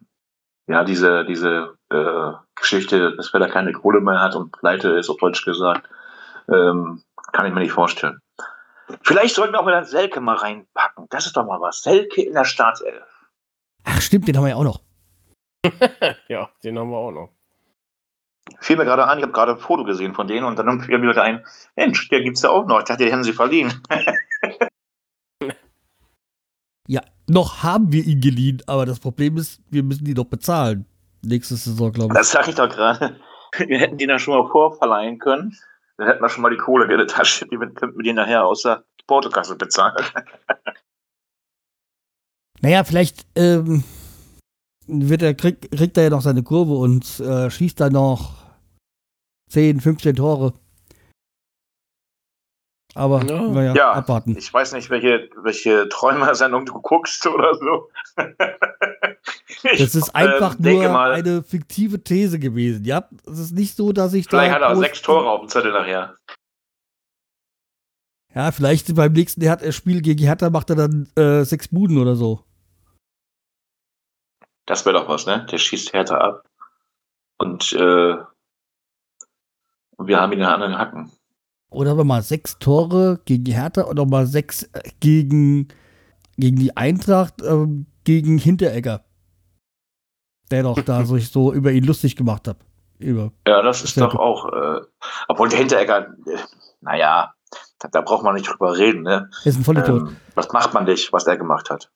ja, diese, diese äh, Geschichte, dass Werder keine Kohle mehr hat und pleite ist, auf Deutsch gesagt, ähm, kann ich mir nicht vorstellen. Vielleicht sollten wir auch mal dann Selke mal reinpacken. Das ist doch mal was. Selke in der Startelf. Ach stimmt, den haben wir ja auch noch. Ja, den haben wir auch noch. Fiel mir gerade an, ich habe gerade ein Foto gesehen von denen und dann fiel mir wieder ein, Mensch, der gibt's ja auch noch. Ich dachte, den haben sie verliehen. Ja, noch haben wir ihn geliehen, aber das Problem ist, wir müssen die noch bezahlen. Nächste Saison, glaube ich. Das sag ich doch gerade. Wir hätten den ja schon mal vorverleihen können. Dann hätten wir schon mal die Kohle in der Tasche. Die könnten wir den nachher aus der Portokasse bezahlen. Naja, vielleicht ähm, wird er, krieg, kriegt er ja noch seine Kurve und äh, schießt dann noch 10, 15 Tore. Aber Ja. ja. wir ja, Ja. abwarten. Ich weiß nicht, welche, welche Träumersendung du guckst oder so. Ich, Das ist einfach ähm, denke nur mal, eine fiktive These gewesen. Ja, es ist nicht so, dass ich Vielleicht da. hat er sechs Tore auf dem Zettel nachher. Ja, vielleicht beim nächsten Spiel gegen Hertha macht er dann äh, sechs Buden oder so. Das wäre doch was, ne? Der schießt härter ab. Und, äh, und wir haben ihn in den anderen Hacken. Oder haben wir mal sechs Tore gegen Hertha oder mal sechs äh, gegen, gegen die Eintracht, ähm, gegen Hinteregger. Der doch da sich so über ihn lustig gemacht hat. Über. Ja, das ist doch auch, äh, obwohl der Hinteregger, äh, naja, da, da braucht man nicht drüber reden, ne? Er ist ein Vollidiot. Ähm, was macht man nicht, was er gemacht hat?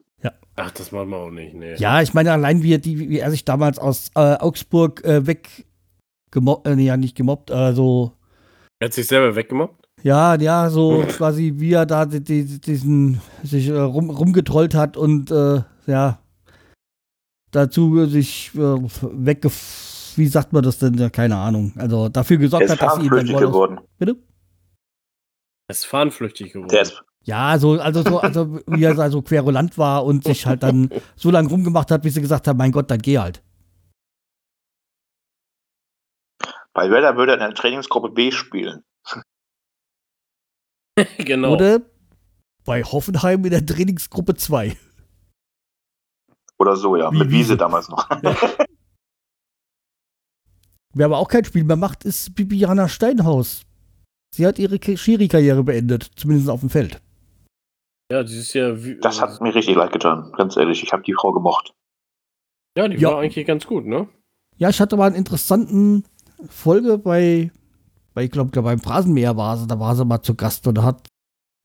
Ach, das machen wir auch nicht, nee. Ja, ich meine, allein wie er, die, wie er sich damals aus äh, Augsburg äh, weg gemobbt, äh, nee, ja, nicht gemobbt, also Er hat sich selber weggemobbt? Ja, ja, so quasi wie er da die, die, diesen sich äh, rum, rumgetrollt hat und äh, ja dazu sich äh, wegge wie sagt man das denn? Ja, keine Ahnung. Also dafür gesorgt hat, dass sie ihn dann geworden. Bitte? Er ist fahnenflüchtig geworden. Der ist, Ja, so, also so, also wie er also querulant war und sich halt dann so lange rumgemacht hat, bis sie gesagt haben, mein Gott, dann geh halt. Bei Werder würde er in der Trainingsgruppe B spielen. genau. Oder bei Hoffenheim in der Trainingsgruppe 2. Oder so, ja. Wie Mit Wiese. Wiese damals noch. Wer aber auch kein Spiel mehr macht, ist Bibiana Steinhaus. Sie hat ihre Schiri-Karriere beendet, zumindest auf dem Feld. Ja, die ist ja. Wie, Das hat mir richtig leid getan, ganz ehrlich. Ich habe die Frau gemocht. ja, die Ja. war eigentlich ganz gut, ne? Ja, ich hatte mal einen interessanten Folge bei, bei ich glaube, beim Phrasenmäher war sie, da war sie mal zu Gast und da hat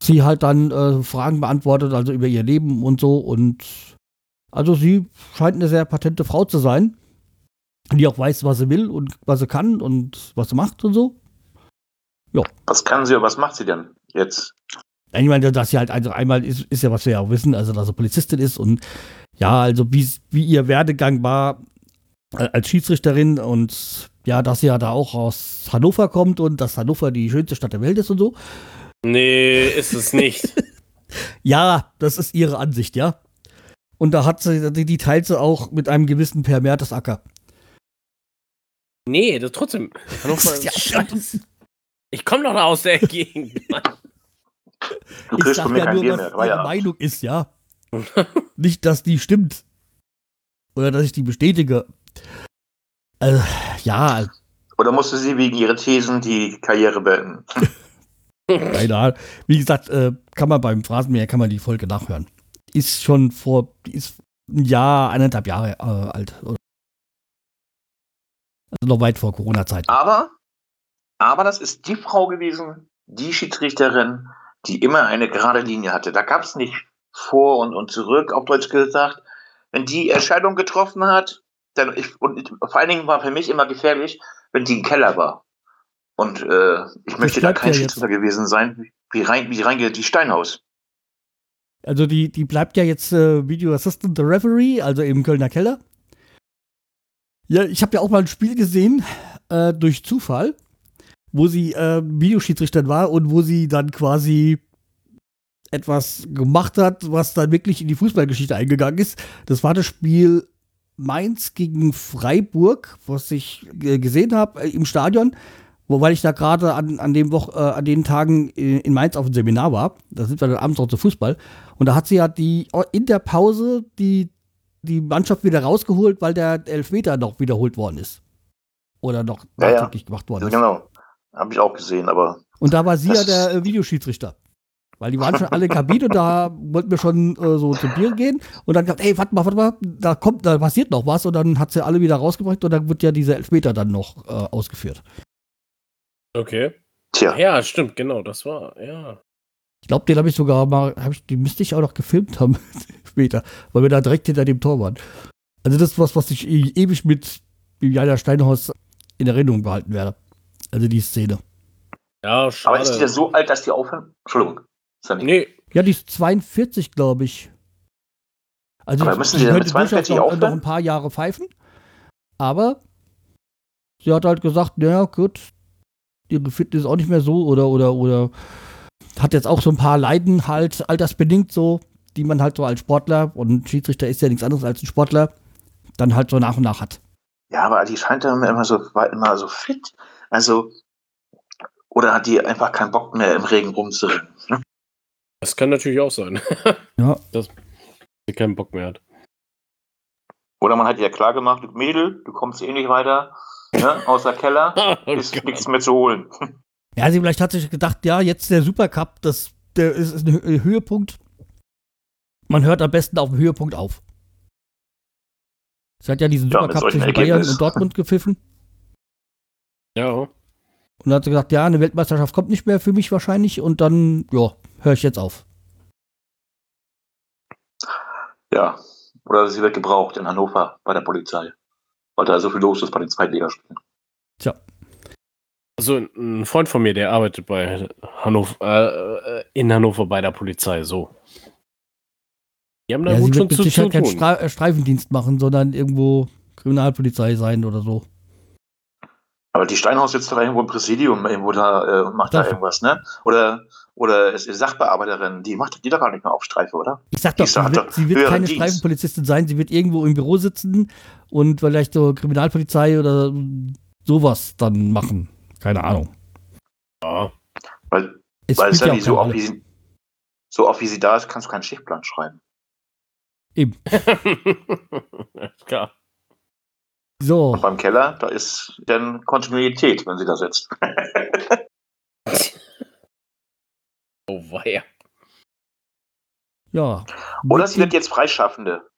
sie halt dann äh, Fragen beantwortet, also über ihr Leben und so und also sie scheint eine sehr patente Frau zu sein, die auch weiß, was sie will und was sie kann und was sie macht und so. Was kann sie und was macht sie denn jetzt? Ich meine, dass sie halt also einmal ist, ist ja, was wir ja auch wissen, also dass sie Polizistin ist und ja, also wie, wie ihr Werdegang war äh, als Schiedsrichterin und ja, dass sie ja da auch aus Hannover kommt und dass Hannover die schönste Stadt der Welt ist und so. Nee, ist es nicht. Ja, das ist ihre Ansicht, ja. Und da hat sie, die, teilt sie auch mit einem gewissen Per Mertesacker. nee, das trotzdem. Hannover ist Ja, scheiße. Ich komme doch aus der Gegend. Mann. Du Ich kriegst sag von mir ja nur, Bier was ja. Meinung ist, ja. Nicht, dass die stimmt. Oder dass ich die bestätige. Also, ja, Oder musste sie wegen ihrer Thesen die Karriere beenden? keine. Wie gesagt, äh, kann man beim Phrasenmäher, kann man die Folge nachhören. Ist schon vor, ist ein Jahr, eineinhalb Jahre äh, alt. Also noch weit vor Corona-Zeit. Aber, aber das ist die Frau gewesen, die Schiedsrichterin, die immer eine gerade Linie hatte. Da gab es nicht vor und, und zurück, auf Deutsch gesagt. Wenn die Entscheidung getroffen hat, dann ich, und vor allen Dingen war für mich immer gefährlich, wenn die im Keller war. Und äh, ich möchte da kein ja. Schiedsrichter gewesen sein, wie rein, wie reingeht die Steinhaus. Also die, die bleibt ja jetzt äh, Video Assistant the Referee, also im Kölner Keller. Ja, ich habe ja auch mal ein Spiel gesehen, äh, durch Zufall, wo sie äh, Videoschiedsrichterin war und wo sie dann quasi etwas gemacht hat, was dann wirklich in die Fußballgeschichte eingegangen ist. Das war das Spiel Mainz gegen Freiburg, was ich äh, gesehen habe äh, im Stadion, wo, weil ich da gerade an, an, dem Woch, äh, an den Tagen in, in Mainz auf dem Seminar war. Da sind wir dann abends auch zu Fußball. Und da hat sie ja die in der Pause die, die Mannschaft wieder rausgeholt, weil der Elfmeter noch wiederholt worden ist. Oder noch Ja, ja. nachträglich gemacht worden ist. Genau. Habe ich auch gesehen, aber Und da war sie ja der äh, Videoschiedsrichter. Weil die waren schon alle in der Kabine und da wollten wir schon äh, so zum Bier gehen. Und dann gesagt, ey, warte mal, warte mal, da kommt, da passiert noch was. Und dann hat sie alle wieder rausgebracht und dann wird ja dieser Elfmeter dann noch äh, ausgeführt. Okay. tja, Ja, stimmt, genau, das war, ja. Ich glaube, den habe ich sogar mal, hab ich, den müsste ich auch noch gefilmt haben später, weil wir da direkt hinter dem Tor waren. Also das ist was, was ich e ewig mit Juliana Steinhaus in Erinnerung behalten werde. Also die Szene. Ja, schade. aber ist die denn so alt, dass die aufhören? Entschuldigung. Ja nicht- Nee, Ja, die ist 42, glaube ich. Also Aber ich- müssen die denn mit könnte durchaus 42 noch, aufhören? noch ein paar Jahre pfeifen. Aber sie hat halt gesagt, naja, gut, ihre Fitness ist auch nicht mehr so oder oder oder hat jetzt auch so ein paar Leiden halt altersbedingt so, die man halt so als Sportler und Schiedsrichter ist ja nichts anderes als ein Sportler, dann halt so nach und nach hat. Ja, aber die scheint dann immer so, war immer so fit. Also, oder hat die einfach keinen Bock mehr im Regen rumzurennen? Ne? Das kann natürlich auch sein, Ja, dass sie keinen Bock mehr hat. Oder man hat ihr klar gemacht, du Mädel, du kommst eh nicht weiter, ne? außer Keller, Oh ist Gott. nichts mehr zu holen. ja, sie vielleicht hat sich gedacht, ja, jetzt der Supercup, das der ist, ist ein Hö- Höhepunkt. Man hört am besten auf dem Höhepunkt auf. Sie hat ja diesen Ja, Supercup zwischen Bayern und Dortmund gepfiffen. Ja, Und dann hat sie gesagt, ja, eine Weltmeisterschaft kommt nicht mehr für mich wahrscheinlich. Und dann, ja, höre ich jetzt auf. Ja. Oder sie wird gebraucht in Hannover bei der Polizei. Weil da so viel los ist bei den Zweitligaspielen. also ein Freund von mir, der arbeitet bei Hannover, äh, in Hannover bei der Polizei, so. Die haben da Ja, sie gut wird schon mit zu, zu Sicherheit keinen tun. Stra äh, Streifendienst machen, sondern irgendwo Kriminalpolizei sein oder so. Aber die Steinhaus sitzt doch irgendwo im Präsidium, irgendwo da äh, und macht da Doch. irgendwas, ne? Oder, oder ist ist Sachbearbeiterin, die macht die doch gar nicht mehr auf Streife, oder? Ich sag doch, sie hat wird, doch sie wird keine Dienst. Streifenpolizistin sein. Sie wird irgendwo im Büro sitzen und vielleicht so Kriminalpolizei oder sowas dann machen. Keine Ahnung. Ja. Weil, Es weil spielt ja so oft, sie, so oft wie sie da ist, kannst du keinen Schichtplan schreiben. Eben. Klar. So, Und beim Keller, da ist dann Kontinuität, wenn sie da sitzt. Oh weia. Ja. Oder sie wird jetzt Freischaffende.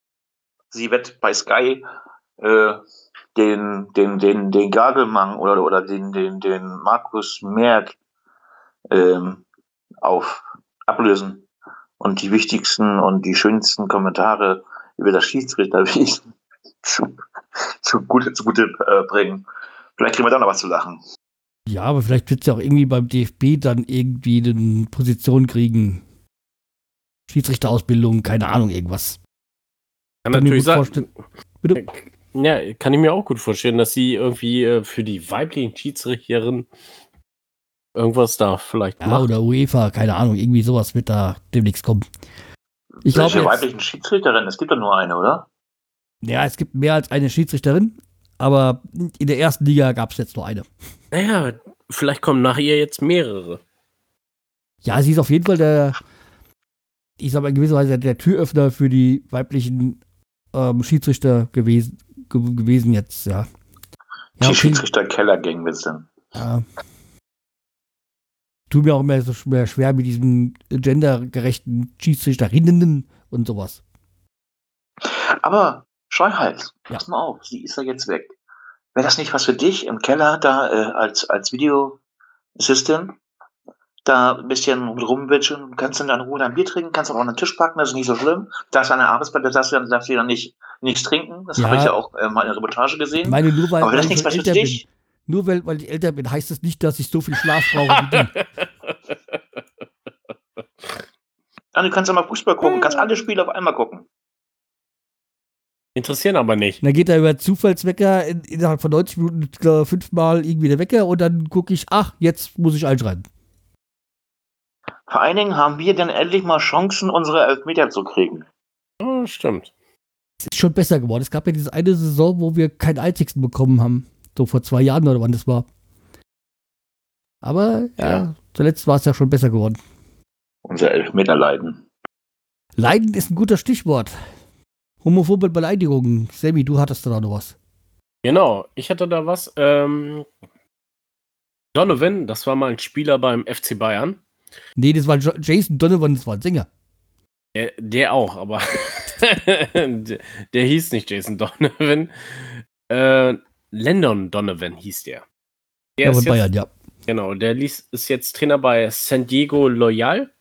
Sie wird bei Sky äh, den, den, den, den Gagelmann oder, oder den, den, den Markus Merck ähm, auf ablösen und die wichtigsten und die schönsten Kommentare über das Schiedsrichterwesen zu, zu Gute, zu Gute äh, bringen. Vielleicht kriegen wir da noch was zu lachen. Ja, aber vielleicht wird sie auch irgendwie beim DFB dann irgendwie eine Position kriegen. Schiedsrichterausbildung, keine Ahnung, irgendwas. Kann, Kann natürlich ich mir gut sein. Bitte? Ja, kann ich mir auch gut vorstellen, dass sie irgendwie äh, für die weiblichen Schiedsrichterinnen irgendwas da vielleicht Ja, macht. oder UEFA, keine Ahnung, irgendwie sowas wird da demnächst kommen. Ich glaube, Welche weiblichen Schiedsrichterin? Es gibt doch nur eine, oder? ja, es gibt mehr als eine Schiedsrichterin, aber in der ersten Liga gab es jetzt nur eine. Naja, vielleicht kommen nach ihr jetzt mehrere. Ja, sie ist auf jeden Fall der, ich sag mal in gewisser Weise der Türöffner für die weiblichen ähm, Schiedsrichter gewesen, ge gewesen jetzt, ja. Die Ja. Schiedsrichter Keller gegen Winston. Ja. Tut mir auch immer so schwer, schwer mit diesem gendergerechten Schiedsrichterinnen und sowas. Aber Scheuhals, pass mal auf, sie ist ja jetzt weg. Wäre das nicht was für dich im Keller da äh, als, als Video-Assistant? Da ein bisschen rumwitschen, kannst du dann in Ruhe dein Bier trinken, kannst auch an den Tisch packen, das ist nicht so schlimm. Da ist eine Arbeitsplatz, da darfst du dann, darfst du dann nicht, nichts trinken. Das Ja. habe ich ja auch äh, mal in der Reportage gesehen. Meine, nur weil, Aber wäre weil das ich nichts was für älter bin, dich? nur weil, weil ich älter bin, heißt das nicht, dass ich so viel Schlaf brauche wie die. Ja, du kannst ja mal Fußball gucken, kannst alle Spiele auf einmal gucken. Interessieren aber nicht. Und dann geht er über Zufallswecker in, innerhalb von 90 Minuten äh, fünfmal irgendwie der Wecker und dann gucke ich, ach, jetzt muss ich einschreiten. Vor allen Dingen haben wir dann endlich mal Chancen, unsere Elfmeter zu kriegen. Oh, stimmt. Es ist schon besser geworden. Es gab ja diese eine Saison, wo wir keinen einzigsten bekommen haben. So vor zwei Jahren oder wann das war. Aber ja, Ja. zuletzt war es ja schon besser geworden. Unser Elfmeterleiden. Leiden ist ein guter Stichwort. Homophobe Beleidigungen. Sammy, du hattest da noch was. Genau, ich hatte da was. Ähm, Donovan, das war mal ein Spieler beim FC Bayern. Nee, das war Jason Donovan, das war ein Sänger. Der, der auch, aber der, der hieß nicht Jason Donovan. Äh, Landon Donovan hieß der. Der Ja, ist jetzt, Bayern, ja. Genau, der ist jetzt Trainer bei San Diego Loyal.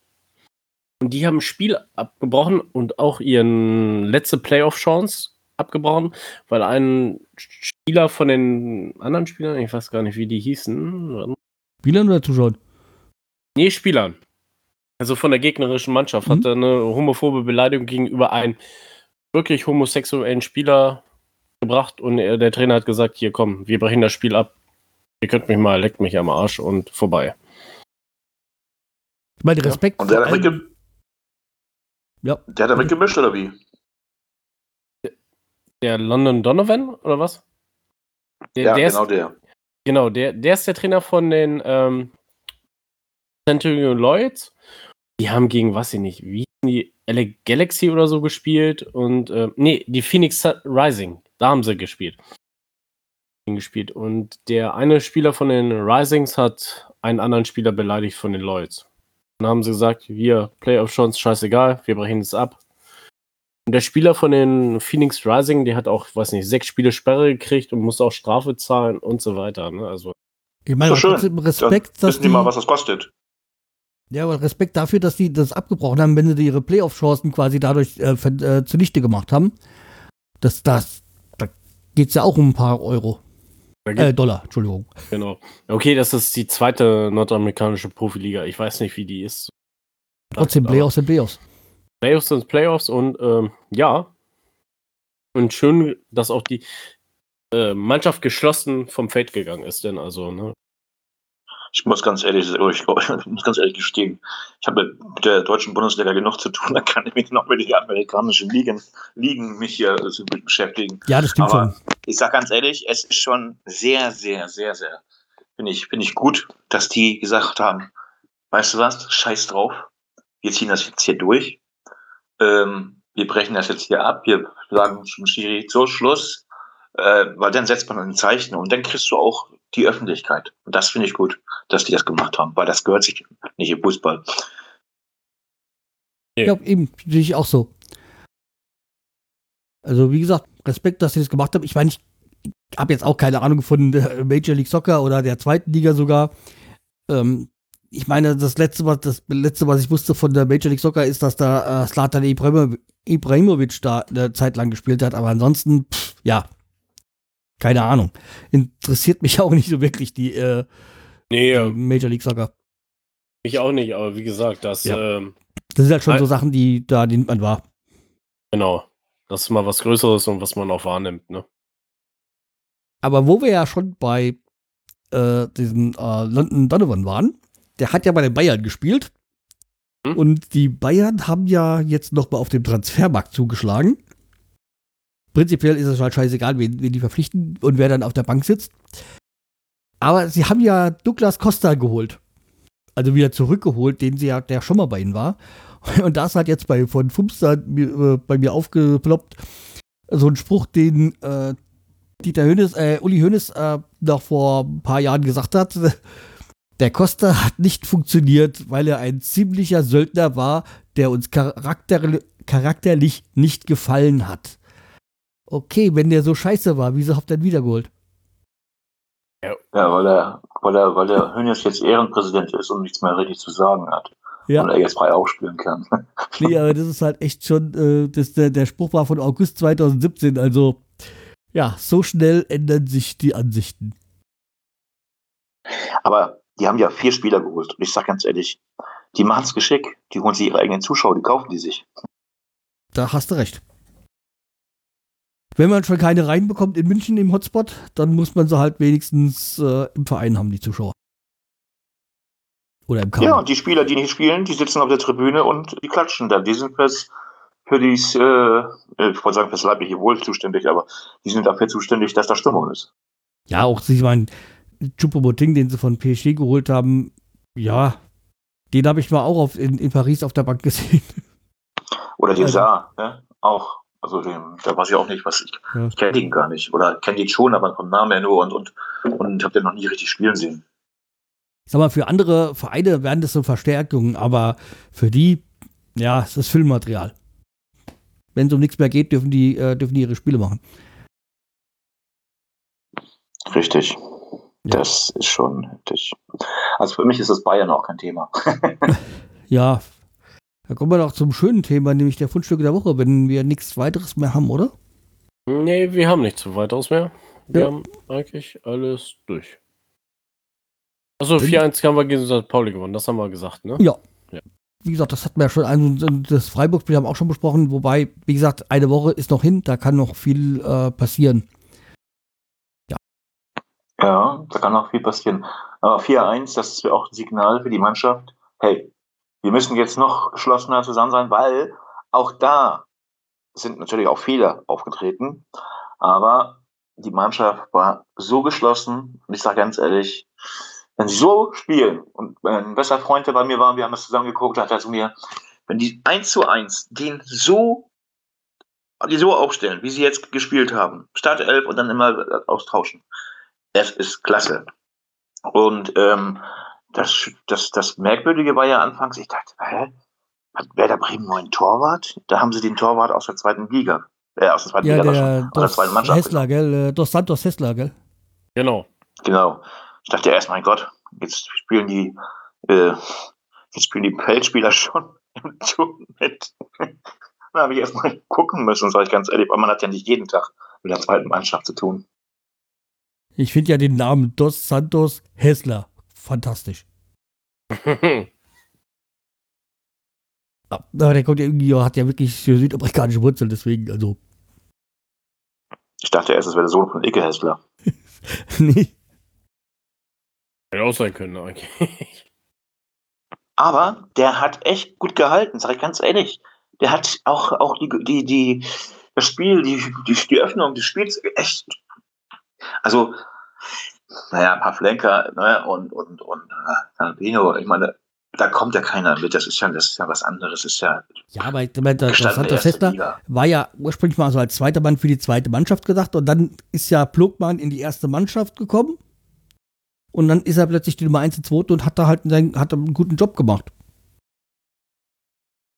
Und die haben ein Spiel abgebrochen und auch ihren letzte Playoff-Chance abgebrochen, weil ein Spieler von den anderen Spielern, ich weiß gar nicht, wie die hießen, Spielern oder Zuschauern? Nee, Spielern. Also von der gegnerischen Mannschaft Mhm. hat er eine homophobe Beleidigung gegenüber einem wirklich homosexuellen Spieler gebracht und er, der Trainer hat gesagt, hier komm, wir brechen das Spiel ab. Ihr könnt mich mal, leckt mich am Arsch und vorbei. Ich meine, Respekt. Und der hat, ja, der hat da mitgemischt, oder wie? Der London Donovan oder was? Der, ja, der genau ist, der. genau, der, der ist der Trainer von den ähm, Centurion Lloyds. Die haben gegen, was ich nicht, wie die LA Galaxy oder so gespielt und äh, nee, die Phoenix Rising, da haben sie gespielt. gespielt. Und der eine Spieler von den Risings hat einen anderen Spieler beleidigt von den Lloyds. Dann haben sie gesagt, wir Playoff Chance, scheißegal, wir brechen es ab. Und der Spieler von den Phoenix Rising, der hat auch, weiß nicht, sechs Spiele Sperre gekriegt und muss auch Strafe zahlen und so weiter. Ne? Also ich meine, So schön. trotzdem Dann Respekt, dass wissen die die, mal, was das kostet. ja, aber Respekt dafür, dass die das abgebrochen haben, wenn sie ihre Playoff-Chancen quasi dadurch äh, äh, zunichte gemacht haben. Das, das, da geht es ja auch um ein paar Euro. Äh, Dollar, Entschuldigung. Genau. Okay, das ist die zweite nordamerikanische Profiliga. Ich weiß nicht, wie die ist. Trotzdem Playoffs sind Playoffs. Playoffs sind Playoffs und ähm, ja. Und schön, dass auch die äh, Mannschaft geschlossen vom Feld gegangen ist, denn also, ne? Ich muss ganz ehrlich, ich, ich muss ganz ehrlich gestehen, ich habe mit der deutschen Bundesliga genug zu tun, da kann ich mich noch mit den amerikanischen Ligen, Ligen mich hier so gut beschäftigen. Ja, das stimmt Aber schon. ich sag ganz ehrlich, es ist schon sehr, sehr, sehr, sehr, finde ich, finde ich gut, dass die gesagt haben, weißt du was, scheiß drauf, wir ziehen das jetzt hier durch, ähm, wir brechen das jetzt hier ab, wir sagen zum Schiri, so Schluss, äh, weil dann setzt man ein Zeichen und dann kriegst du auch die Öffentlichkeit. Und das finde ich gut, dass die das gemacht haben, weil das gehört sich nicht im Fußball. Nee. Ja, eben, sehe ich auch so. Also, wie gesagt, Respekt, dass sie das gemacht haben. Ich meine, ich habe jetzt auch keine Ahnung von Major League Soccer oder der zweiten Liga sogar. Ähm, ich meine, das letzte, was, das letzte, was ich wusste von der Major League Soccer ist, dass da äh, Slatan Ibrahimovic da eine Zeit lang gespielt hat, aber ansonsten, pff, ja, keine Ahnung. Interessiert mich auch nicht so wirklich die, äh, nee, die Major League Soccer. Mich auch nicht, aber wie gesagt, das. Ja. Ähm, das sind halt schon so Sachen, die da nimmt man wahr. Genau. Das ist mal was Größeres und was man auch wahrnimmt, ne? Aber wo wir ja schon bei äh, diesem äh, London Donovan waren, der hat ja bei den Bayern gespielt. Hm? Und die Bayern haben ja jetzt noch mal auf dem Transfermarkt zugeschlagen. Prinzipiell ist es halt scheißegal, wen, wen die verpflichten und wer dann auf der Bank sitzt. Aber sie haben ja Douglas Costa geholt. Also wieder zurückgeholt, den sie ja, der schon mal bei ihnen war. Und das hat jetzt bei von Fumster äh, bei mir aufgeploppt. So ein Spruch, den äh, Dieter Hönes, äh, Uli Hönes äh, noch vor ein paar Jahren gesagt hat. Der Costa hat nicht funktioniert, weil er ein ziemlicher Söldner war, der uns charakter charakterlich nicht gefallen hat. Okay, wenn der so scheiße war, wieso habt ihr ihn wiedergeholt? Ja, weil er, weil er, weil der Hönes jetzt Ehrenpräsident ist und nichts mehr richtig zu sagen hat. Ja. Und er jetzt frei aufspielen kann. nee, aber das ist halt echt schon, äh, das, der, der Spruch war von August 2017, also ja, so schnell ändern sich die Ansichten. Aber die haben ja vier Spieler geholt. Und ich sag ganz ehrlich, die machen es geschickt. Die holen sich ihre eigenen Zuschauer, die kaufen die sich. Da hast du recht. Wenn man schon keine reinbekommt in München im Hotspot, dann muss man sie halt wenigstens äh, im Verein haben, die Zuschauer. Oder im Kader. Ja, und die Spieler, die nicht spielen, die sitzen auf der Tribüne und die klatschen dann. Die sind fürs, für dies, äh, ich wollte sagen, fürs leibliche Wohl zuständig, aber die sind dafür zuständig, dass da Stimmung ist. Ja, auch, ich meine, Choupo-Moting, den sie von PSG geholt haben, ja, den habe ich mal auch auf, in, in Paris auf der Bank gesehen. Oder den also, Saar, ne? auch. Also dem, da weiß ich auch nicht, was ich, ja. ich kenne den gar nicht. Oder kenne den schon, aber vom Namen her nur und, und, und habe den noch nie richtig spielen sehen. Ich sag mal, für andere Vereine wären das so Verstärkungen, aber für die, ja, es ist Filmmaterial. Wenn es um nichts mehr geht, dürfen die, äh, dürfen die ihre Spiele machen. Richtig. Das ist schon heftig. Also für mich ist das Bayern auch kein Thema. ja, da kommen wir doch zum schönen Thema, nämlich der Fundstücke der Woche, wenn wir nichts weiteres mehr haben, oder? Nee, wir haben nichts weiteres mehr. Wir ja. haben eigentlich alles durch. Achso, 4-1 haben wir gegen St. Pauli gewonnen, das haben wir gesagt, ne? Ja. ja. Wie gesagt, das hatten wir ja schon, also das Freiburg-Spiel haben wir auch schon besprochen, wobei, wie gesagt, eine Woche ist noch hin, da kann noch viel äh, passieren. Ja, da kann auch viel passieren. Aber 4-1, das ist ja auch ein Signal für die Mannschaft. Hey, wir müssen jetzt noch geschlossener zusammen sein, weil auch da sind natürlich auch Fehler aufgetreten. Aber die Mannschaft war so geschlossen. Und ich sage ganz ehrlich, wenn sie so spielen und ein besser Freund, der bei mir war, wir haben das zusammen geguckt, hat er zu mir, wenn die 1 zu 1 den so, die so aufstellen, wie sie jetzt gespielt haben, Start 11 und dann immer austauschen, es ist klasse. Und ähm, das, das, das Merkwürdige war ja anfangs, ich dachte, hä? Hat Werder Bremen neuen Torwart? Da haben sie den Torwart aus der zweiten Liga. Äh, aus der zweiten ja, Liga der, schon, aus der zweiten Mannschaft. Hessler, gell? Äh, Dos Santos Hessler, gell? Genau. Genau. Ich dachte erst, mein Gott, jetzt spielen die, äh, jetzt spielen die Feldspieler schon im Tour mit. da habe ich erst mal gucken müssen, sage ich ganz ehrlich, weil man hat ja nicht jeden Tag mit der zweiten Mannschaft zu tun. Ich finde ja den Namen Dos Santos Hessler fantastisch. Aber der kommt ja irgendwie, hat ja wirklich südamerikanische Wurzeln, deswegen, also. Ich dachte erst, es wäre der Sohn von Icke Hessler. nee. Hätte auch sein können, eigentlich. Aber der hat echt gut gehalten, sag ich ganz ehrlich. Der hat auch, auch die, die, die, das Spiel, die, die, die Öffnung des Spiels echt also, naja, ein paar Flenker ne, und, und, und Albino, ich meine, da kommt ja keiner mit. Das ist ja, das ist ja was anderes. Das ist ja, ja, aber ich meine, das, das Santa Cesta war ja ursprünglich mal so als zweiter Mann für die zweite Mannschaft gedacht und dann ist ja Plugmann in die erste Mannschaft gekommen und dann ist er plötzlich die Nummer 1 und 2 und hat da halt einen, hat einen guten Job gemacht.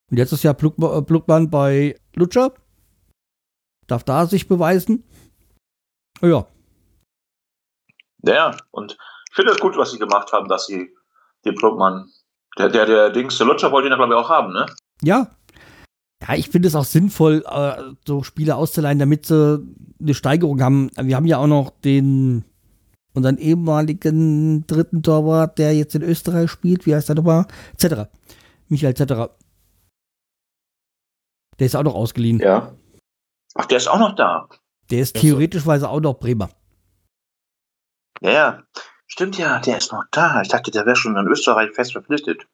Und jetzt ist ja Pluckmann bei Lutscher. Darf da sich beweisen. Ja. Ja, und ich finde es gut, was sie gemacht haben, dass sie den Pluckmann, der, der, der Dings, der Lutscher wollte ihn ja, glaube ich, auch haben, ne? Ja. Ja, ich finde es auch sinnvoll, äh, so Spiele auszuleihen, damit sie eine Steigerung haben. Wir haben ja auch noch den, unseren ehemaligen dritten Torwart, der jetzt in Österreich spielt. Wie heißt der nochmal? Etc. Michael Etc. Der ist auch noch ausgeliehen. Ja. Ach, der ist auch noch da. Der ist theoretischweise auch noch Bremer. Ja, ja. Stimmt ja, der ist noch da. Ich dachte, der wäre schon in Österreich fest verpflichtet.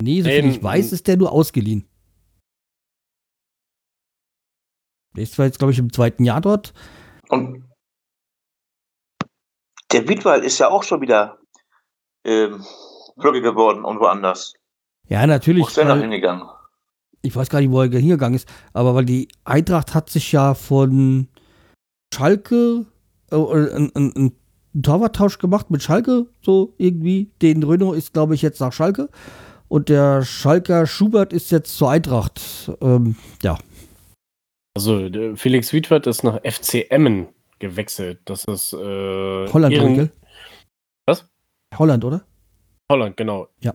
Nee, soviel ich weiß, ist der nur ausgeliehen. Der ist zwar jetzt, glaube ich, im zweiten Jahr dort. Und der Wiedwald ist ja auch schon wieder ähm, Flügge geworden und woanders. Ja, natürlich. Wo ist der noch hingegangen? Ich weiß gar nicht, wo er hingegangen ist, aber weil die Eintracht hat sich ja von Schalke äh, einen, einen Torwarttausch gemacht mit Schalke, so irgendwie. Den Renault ist, glaube ich, jetzt nach Schalke. Und der Schalker Schubert ist jetzt zur Eintracht. Ähm, ja. Also Felix Wiedwart ist nach FC Emmen gewechselt. Das ist äh, Holland, Ihren... Was? Holland, oder? Holland, genau. Ja.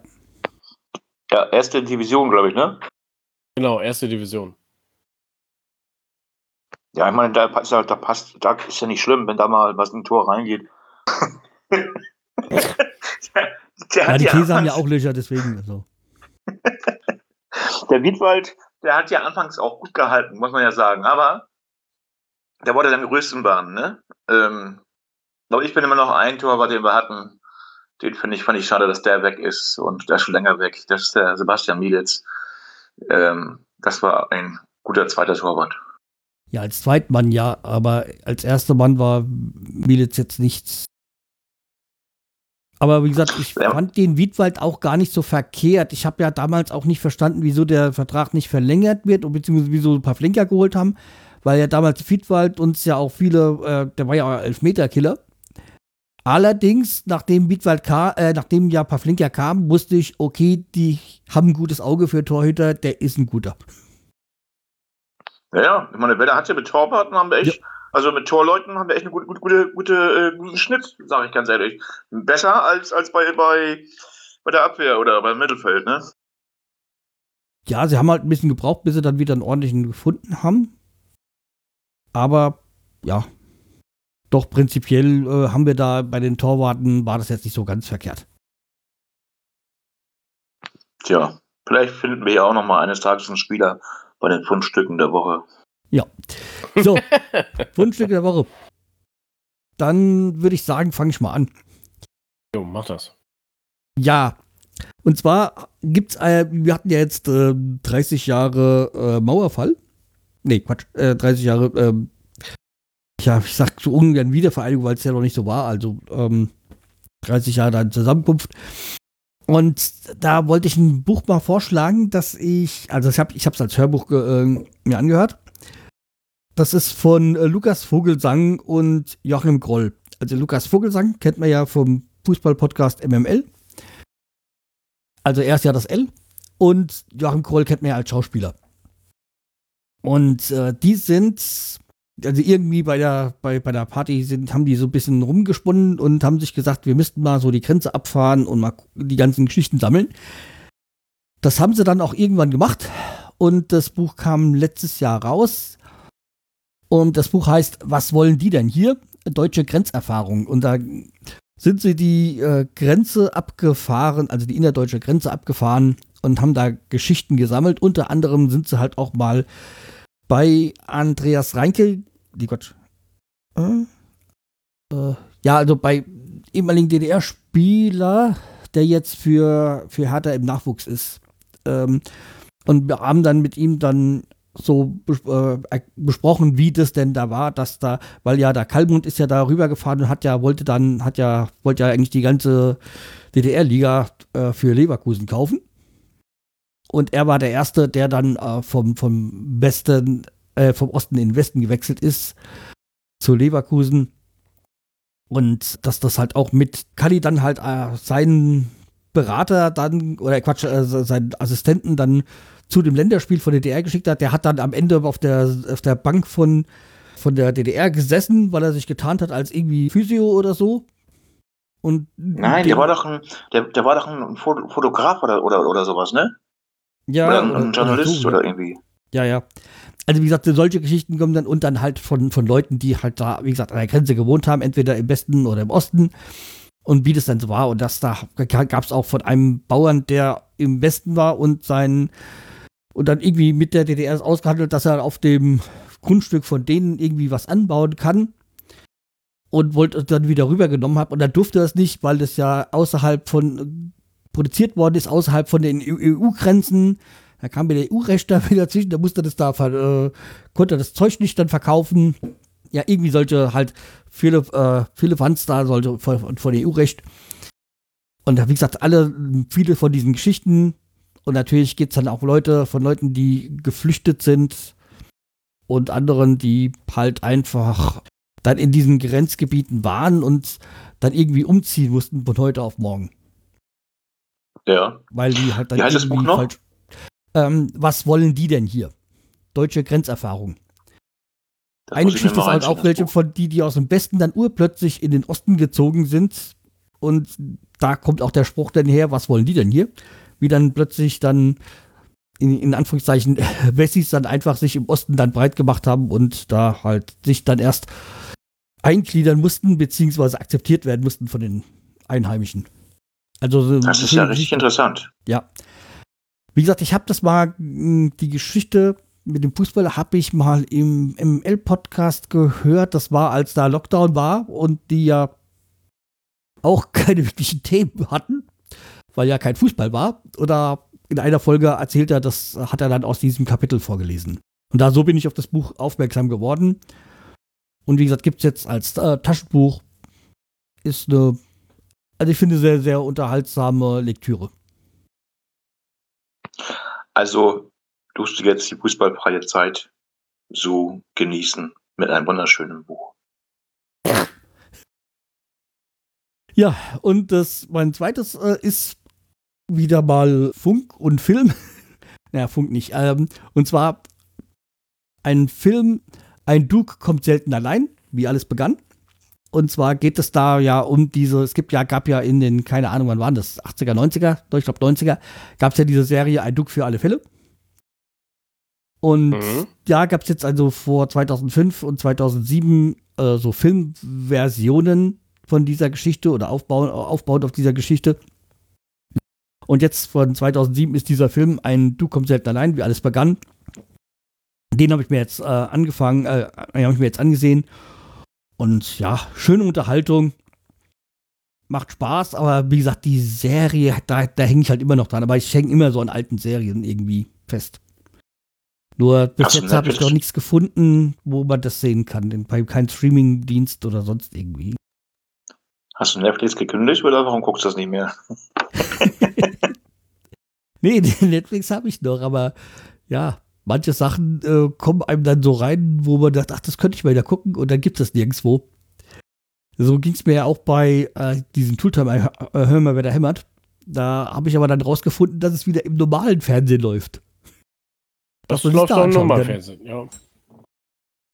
Ja, erste Division, glaube ich, ne? Genau, erste Division. Ja, ich meine, da, da, da passt, da ist ja nicht schlimm, wenn da mal was in ein Tor reingeht. Der, der ja, die Käse haben ja auch Löcher, deswegen. Also. der Wiedwald, der hat ja anfangs auch gut gehalten, muss man ja sagen, aber der wollte dann größten Bahn, ne? Ähm, aber ich bin immer noch ein Tor, den wir hatten. Den finde ich, fand ich schade, dass der weg ist und der ist schon länger weg. Das ist der Sebastian Mielitz. Ähm, das war ein guter zweiter Torwart. Ja, als Zweitmann ja, aber als erster Mann war Mielitz jetzt nichts aber wie gesagt, ich ja. fand den Wiedwald auch gar nicht so verkehrt. Ich habe ja damals auch nicht verstanden, wieso der Vertrag nicht verlängert wird, beziehungsweise wieso ein paar Flinker geholt haben, weil ja damals Wiedwald uns ja auch viele, äh, der war ja Elfmeterkiller. Allerdings, nachdem Wiedwald kam, äh, nachdem ja Pavlinka kam, wusste ich, okay, die haben ein gutes Auge für Torhüter, der ist ein guter. Ja, ja, ich meine, Werder hat ja mit Torwarten haben wir echt ja. Also mit Torleuten haben wir echt einen gute, gute, gute, äh, guten Schnitt, sage ich ganz ehrlich. Besser als, als bei, bei, bei der Abwehr oder beim Mittelfeld, ne? Ja, sie haben halt ein bisschen gebraucht, bis sie dann wieder einen ordentlichen gefunden haben. Aber ja, doch prinzipiell äh, haben wir da bei den Torwarten, war das jetzt nicht so ganz verkehrt. Tja, vielleicht finden wir ja auch noch mal eines Tages einen Spieler bei den Fundstücken der Woche. Ja. So, Wunschstück der Woche. Dann würde ich sagen, fange ich mal an. Jo, mach das. Ja. Und zwar gibt's, äh, wir hatten ja jetzt äh, 30 Jahre äh, Mauerfall. Nee, Quatsch, 30 äh, Jahre, ähm, ja, ich sag so ungern Wiedervereinigung, weil es ja noch nicht so war. Also ähm, 30 Jahre dann Zusammenkunft. Und da wollte ich ein Buch mal vorschlagen, dass ich, also ich habe es als Hörbuch äh, mir angehört. Das ist von äh, Lukas Vogelsang und Joachim Groll. Also Lukas Vogelsang kennt man ja vom Fußball-Podcast MML. Also er ist ja das L. Und Joachim Groll kennt man ja als Schauspieler. Und äh, die sind, also irgendwie bei der, bei, bei der Party sind, haben die so ein bisschen rumgesponnen und haben sich gesagt, wir müssten mal so die Grenze abfahren und mal die ganzen Geschichten sammeln. Das haben sie dann auch irgendwann gemacht. Und das Buch kam letztes Jahr raus. Und das Buch heißt Was wollen die denn hier? Deutsche Grenzerfahrung. Und da sind sie die äh, Grenze abgefahren, also die innerdeutsche Grenze abgefahren und haben da Geschichten gesammelt. Unter anderem sind sie halt auch mal bei Andreas Reinke, die Gott, äh, äh, ja, also bei ehemaligen DDR-Spieler, der jetzt für, für Hertha im Nachwuchs ist. Ähm, und wir haben dann mit ihm dann so äh, besprochen, wie das denn da war, dass da, weil ja der Kalmund ist ja da rübergefahren und hat ja, wollte dann, hat ja, wollte ja eigentlich die ganze DDR-Liga äh, für Leverkusen kaufen. Und er war der Erste, der dann äh, vom, vom Westen, äh, vom Osten in den Westen gewechselt ist zu Leverkusen. Und dass das halt auch mit Kali dann halt äh, seinen Berater dann, oder Quatsch, äh, seinen Assistenten dann zu dem Länderspiel von der DDR geschickt hat, der hat dann am Ende auf der, auf der Bank von, von der DDR gesessen, weil er sich getarnt hat als irgendwie Physio oder so. Und Nein, der war doch ein, der, der war doch ein Fotograf oder, oder, oder sowas, ne? Ja, oder ein, oder, ein Journalist oder, so, oder irgendwie. Ja, ja. Also wie gesagt, solche Geschichten kommen dann und dann halt von, von Leuten, die halt da, wie gesagt, an der Grenze gewohnt haben, entweder im Westen oder im Osten. Und wie das dann so war. Und das da gab es auch von einem Bauern, der im Westen war und sein und dann irgendwie mit der DDR ausgehandelt, dass er auf dem Grundstück von denen irgendwie was anbauen kann und wollte dann wieder rübergenommen haben und dann durfte es nicht, weil das ja außerhalb von produziert worden ist, außerhalb von den EU-Grenzen. Da kam mir der EU-Recht da wieder zwischen, da musste das da, äh, konnte das Zeug nicht dann verkaufen. Ja, irgendwie sollte halt viele, äh, viele Fans da sollte von, von EU-Recht. Und wie gesagt, alle, viele von diesen Geschichten und natürlich gibt es dann auch Leute von Leuten, die geflüchtet sind und anderen, die halt einfach dann in diesen Grenzgebieten waren und dann irgendwie umziehen mussten von heute auf morgen. Ja. Weil die halt dann Wie heißt das Buch noch? Falsch, ähm, was wollen die denn hier? Deutsche Grenzerfahrung. Das Eine Geschichte ist halt auch welche von die, die aus dem Westen dann urplötzlich in den Osten gezogen sind. Und da kommt auch der Spruch dann her, was wollen die denn hier? wie dann plötzlich dann in, in Anführungszeichen Wessis dann einfach sich im Osten dann breit gemacht haben und da halt sich dann erst eingliedern mussten, beziehungsweise akzeptiert werden mussten von den Einheimischen. Also, das ist ja richtig interessant. Ja. Wie gesagt, ich habe das mal, hm, die Geschichte mit dem Fußball habe ich mal im ML-Podcast gehört. Das war, als da Lockdown war und die ja auch keine wirklichen Themen hatten weil ja kein Fußball war. Oder in einer Folge erzählt er, das hat er dann aus diesem Kapitel vorgelesen. Und da so bin ich auf das Buch aufmerksam geworden. Und wie gesagt, gibt es jetzt als äh, Taschenbuch. Ist eine, also ich finde, sehr, sehr unterhaltsame Lektüre. Also, tust du jetzt die fußballfreie Zeit so genießen mit einem wunderschönen Buch. Ja, und das, mein zweites äh, ist wieder mal Funk und Film. naja, Funk nicht. Ähm, und zwar ein Film, ein Duke kommt selten allein, wie alles begann. Und zwar geht es da ja um diese, es gibt ja, gab ja in den, keine Ahnung, wann waren das, 80er, 90er, ich glaube 90er, gab es ja diese Serie Ein Duke für alle Fälle. Und mhm. ja, gab es jetzt also vor 2005 und 2007 äh, so Filmversionen von dieser Geschichte oder aufbauen, aufbauend auf dieser Geschichte. Und jetzt von 2007 ist dieser Film ein Du kommst selten allein, wie alles begann. Den habe ich mir jetzt äh, angefangen, äh, habe ich mir jetzt angesehen. Und ja, schöne Unterhaltung. Macht Spaß, aber wie gesagt, die Serie, da, da hänge ich halt immer noch dran. Aber ich hänge immer so an alten Serien irgendwie fest. Nur bis Hast jetzt habe ich noch nichts gefunden, wo man das sehen kann. Bei keinem Streaming-Dienst oder sonst irgendwie. Hast du Netflix gekündigt oder warum guckst du das nicht mehr? nee, Netflix habe ich noch, aber ja, manche Sachen äh, kommen einem dann so rein, wo man dachte, ach, das könnte ich mal wieder gucken und dann gibt es nirgendwo. So ging es mir ja auch bei äh, diesem Tooltime, äh, hör mal, wer da hämmert. Da habe ich aber dann rausgefunden, dass es wieder im normalen Fernsehen läuft. Das läuft da auch im normalen Fernsehen, ja.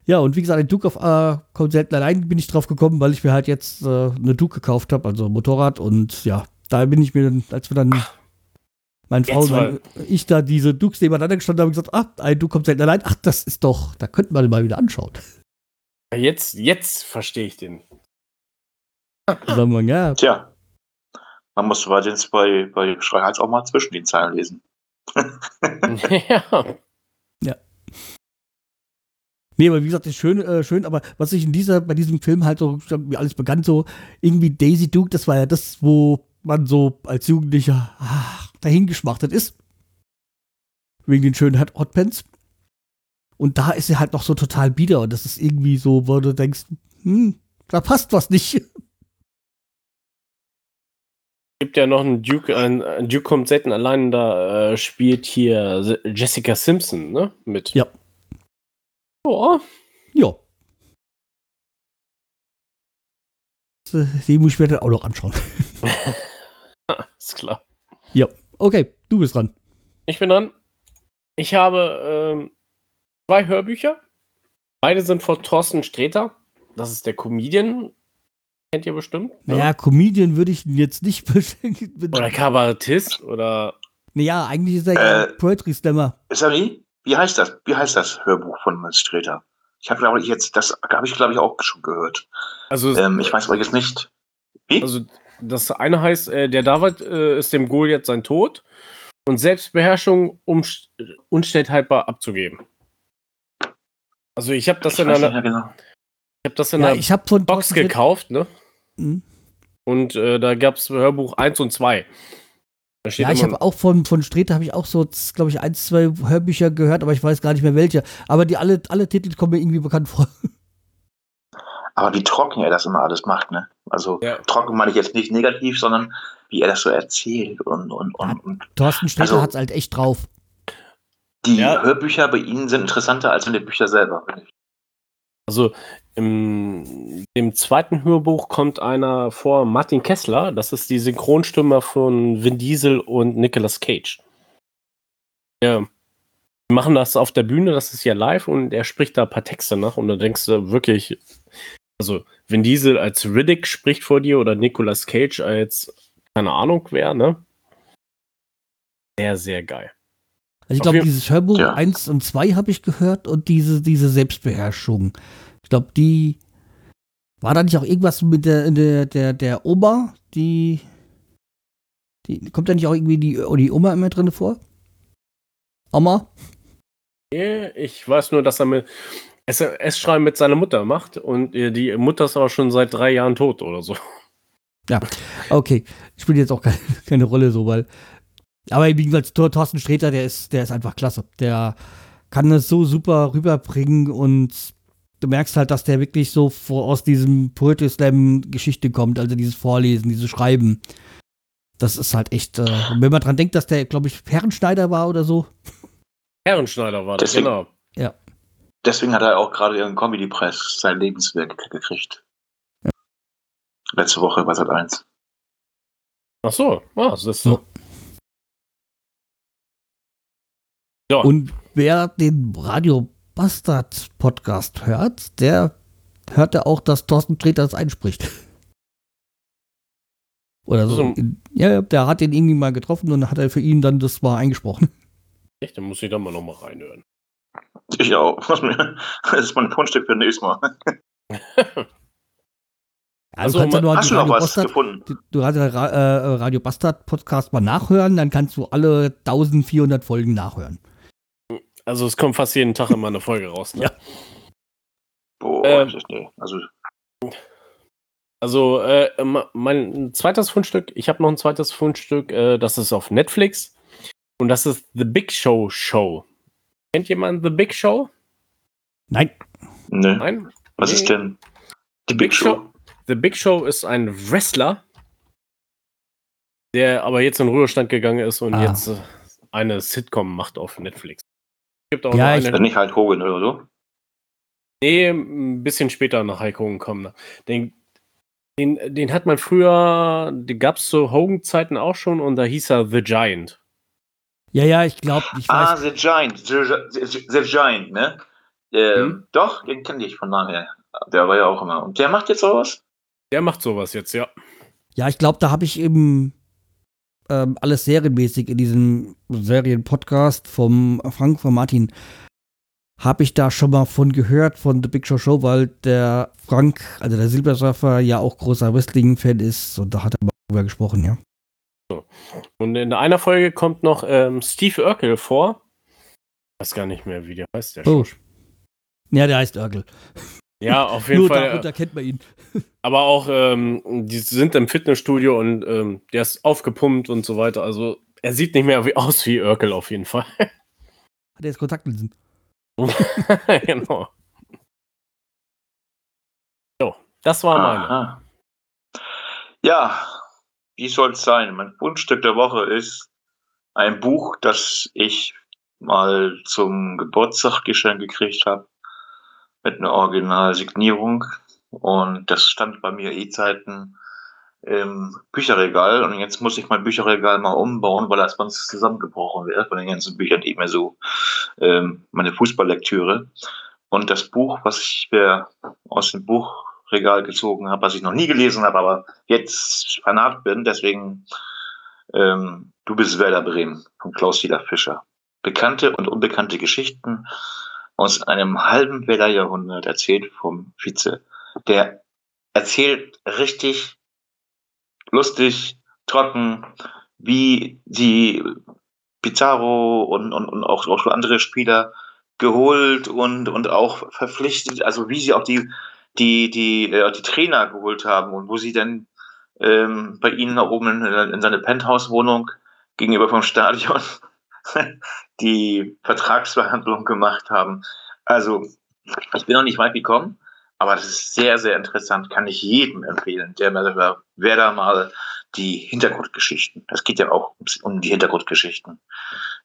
Ja, und wie gesagt, ein Duke auf äh, kommt selten allein bin ich drauf gekommen, weil ich mir halt jetzt äh, eine Duke gekauft habe, also ein Motorrad. Und ja, da bin ich mir dann, als wir dann meine Frau und ich da diese Dukes nebeneinander gestanden haben, gesagt, ah, ein Duke kommt selten allein. Ach, das ist doch, da könnten wir mal wieder anschauen. Jetzt, jetzt verstehe ich den. Sagen wir, ja. Tja, man muss jetzt bei, bei Schreihals auch mal zwischen den Zeilen lesen. ja. Nee, aber wie gesagt, ist schön, äh, schön, aber was ich in dieser, bei diesem Film halt so, wie alles bekannt, so irgendwie Daisy Duke, das war ja das, wo man so als Jugendlicher ach, dahingeschmachtet ist. Wegen den schönen Hotpants. Und da ist sie halt noch so total bieder und das ist irgendwie so, wo du denkst, hm, da passt was nicht. Gibt ja noch einen Duke, ein, ein Duke kommt selten allein, da äh, spielt hier Jessica Simpson, ne? Mit. Ja. Ja. Ja. Die muss ich mir dann auch noch anschauen. ist klar. Ja, okay, du bist dran. Ich bin dran. Ich habe ähm, zwei Hörbücher. Beide sind von Thorsten Sträter. Das ist der Comedian. Kennt ihr bestimmt? ne? Naja, Comedian würde ich ihn jetzt nicht beschenken. Oder Kabarettist oder. Naja, eigentlich ist er ja Äh, Poetry Slammer. Sami, wie heißt das? Wie heißt das Hörbuch von Streter? Ich habe glaube ich jetzt, das habe ich glaube ich auch schon gehört. Also, Ähm, ich weiß aber jetzt nicht. Wie? also das eine heißt, äh, der David äh, ist dem Goliath sein Tod und Selbstbeherrschung um Unstellhaltbar abzugeben. Also ich habe das in einer, mehr genau. ich habe das in Ja, einer ich habe von Box Thorsten Sträter- gekauft, ne? Mhm. Und äh, da gab es Hörbuch 1 und 2. Da steht Ja, ich habe auch von, von Streter habe ich auch so, glaube ich, ein, zwei Hörbücher gehört, aber ich weiß gar nicht mehr welche. Aber die alle, alle Titel kommen mir irgendwie bekannt vor. Aber wie trocken er das immer alles macht, ne? Also Ja. trocken meine ich jetzt nicht negativ, sondern wie er das so erzählt und, und, und, und Thorsten Sträter Also- hat's halt echt drauf. die Ja. Hörbücher bei ihnen sind interessanter als in den Büchern selber, finde ich. Also im dem zweiten Hörbuch kommt einer vor, Martin Kessler, das ist die Synchronstimme von Vin Diesel und Nicolas Cage. Ja. Die machen das auf der Bühne, das ist ja live und er spricht da ein paar Texte nach und da denkst du wirklich, also Vin Diesel als Riddick spricht vor dir oder Nicolas Cage als keine Ahnung wer, ne? Sehr, sehr geil. Also ich glaube, dieses Hörbuch Ja. 1 und 2 habe ich gehört und diese, diese Selbstbeherrschung. Ich glaube, die war da nicht auch irgendwas mit der, der, der, der Oma, die, die kommt da nicht auch irgendwie die, oh, die Oma immer drin vor? Oma? Nee, Ich weiß nur, dass er mit SMS-Schreiben mit seiner Mutter macht und äh, die Mutter ist aber schon seit drei Jahren tot oder so. Okay, spielt jetzt auch keine, keine Rolle so, weil. Aber wie gesagt, Thor- Thorsten Sträter, der ist, der ist einfach klasse. Der kann das so super rüberbringen und du merkst halt, dass der wirklich so vor, aus diesem Poetry Slam Geschichte kommt, also dieses Vorlesen, dieses Schreiben. Das ist halt echt, äh, und wenn man dran denkt, dass der, glaube ich, Herrenschneider war oder so. Herrenschneider war das, Deswegen- genau. Deswegen hat er auch gerade ihren Comedy-Preis, sein Lebenswerk gekriegt. Letzte Woche bei Sat 1. Ach so, ah, das ist Ja. so. Ja, Und wer den Radio Bastard Podcast hört, der hört ja auch, dass Thorsten Sträter das einspricht. Oder so. So. Ja, der hat den irgendwie mal getroffen und hat er für ihn dann das mal eingesprochen. echt, dann muss ich da mal nochmal reinhören. Ich auch. Das ist mein Fundstück für nächstes Mal. Also, ja nur Hast du noch Radio was Bastard, gefunden? du, du kannst ja äh, Radio Bastard Podcast mal nachhören, dann kannst du alle 1400 Folgen nachhören. Also es kommt fast jeden Tag immer eine Folge raus. Ne? Ja. Boah, Ähm, das ist- nee. Also, Also äh, mein zweites Fundstück, ich habe noch ein zweites Fundstück, äh, das ist auf Netflix und das ist The Big Show Show. Kennt jemand The Big Show? Nein, ne. Nein? Was Nee. ist denn? Die Big Show? The Big Show ist ein Wrestler, der aber jetzt in Ruhestand gegangen ist und Ah. jetzt äh, eine Sitcom macht auf Netflix. Gibt auch Ja, noch ich- eine, nicht halt Hogan oder so? Nee, ein bisschen später nach Heiko gekommen. ne? Den, den, den hat man früher, den gab es zu Hogan-Zeiten auch schon und da hieß er The Giant. ja, ja, ich glaube, ich Ah, weiß. The Giant. The, the, the Giant, ne? Ähm, Hm? Doch, den kenne ich von daher. Der war ja auch immer. Und der macht jetzt auch was? Der macht sowas jetzt, ja. Ja, ich glaube, da habe ich eben ähm, alles serienmäßig in diesem Serienpodcast vom Frank, von Martin, habe ich da schon mal von gehört, von The Big Show Show, weil der Frank, also der Silbersurfer, ja auch großer Wrestling-Fan ist und da hat er mal drüber gesprochen, ja. Und in einer Folge kommt noch ähm, Steve Urkel vor. Ich weiß gar nicht mehr, wie der heißt. Der Oh. Ja, der heißt Örgel. Ja, auf jeden Nur Fall. darunter kennt man ihn. Aber auch, ähm, die sind im Fitnessstudio und ähm, der ist aufgepumpt und so weiter. Also er sieht nicht mehr wie, aus wie Urkel auf jeden Fall. Hat er jetzt Kontaktlinsen? genau. So, das war meine. Aha. Ja, wie soll es sein? Mein Fundstück der Woche ist ein Buch, das ich mal zum Geburtstag geschenkt gekriegt habe. Mit einer Originalsignierung. Und das stand bei mir eh Zeiten im Bücherregal und jetzt muss ich mein Bücherregal mal umbauen, weil das sonst zusammengebrochen wird von den ganzen Büchern, die mir so, ähm, meine Fußballlektüre. Und das Buch, was ich mir aus dem Buchregal gezogen habe, was ich noch nie gelesen habe, aber jetzt Fanat bin, deswegen ähm, Du bist Werder Bremen von Klaus-Dieter Fischer. Bekannte und unbekannte Geschichten aus einem halben Werder Jahrhundert erzählt vom Vize. Der erzählt richtig lustig, trocken, wie die Pizarro und, und, und auch, auch andere Spieler geholt und, und auch verpflichtet, also wie sie auch die, die, die, äh, die Trainer geholt haben und wo sie dann ähm, bei ihnen da oben in, in seine Penthouse-Wohnung gegenüber vom Stadion die Vertragsverhandlung gemacht haben. Also ich bin noch nicht weit gekommen, aber das ist sehr, sehr interessant, kann ich jedem empfehlen, der mal, wer da mal die Hintergrundgeschichten. Es geht ja auch um die Hintergrundgeschichten.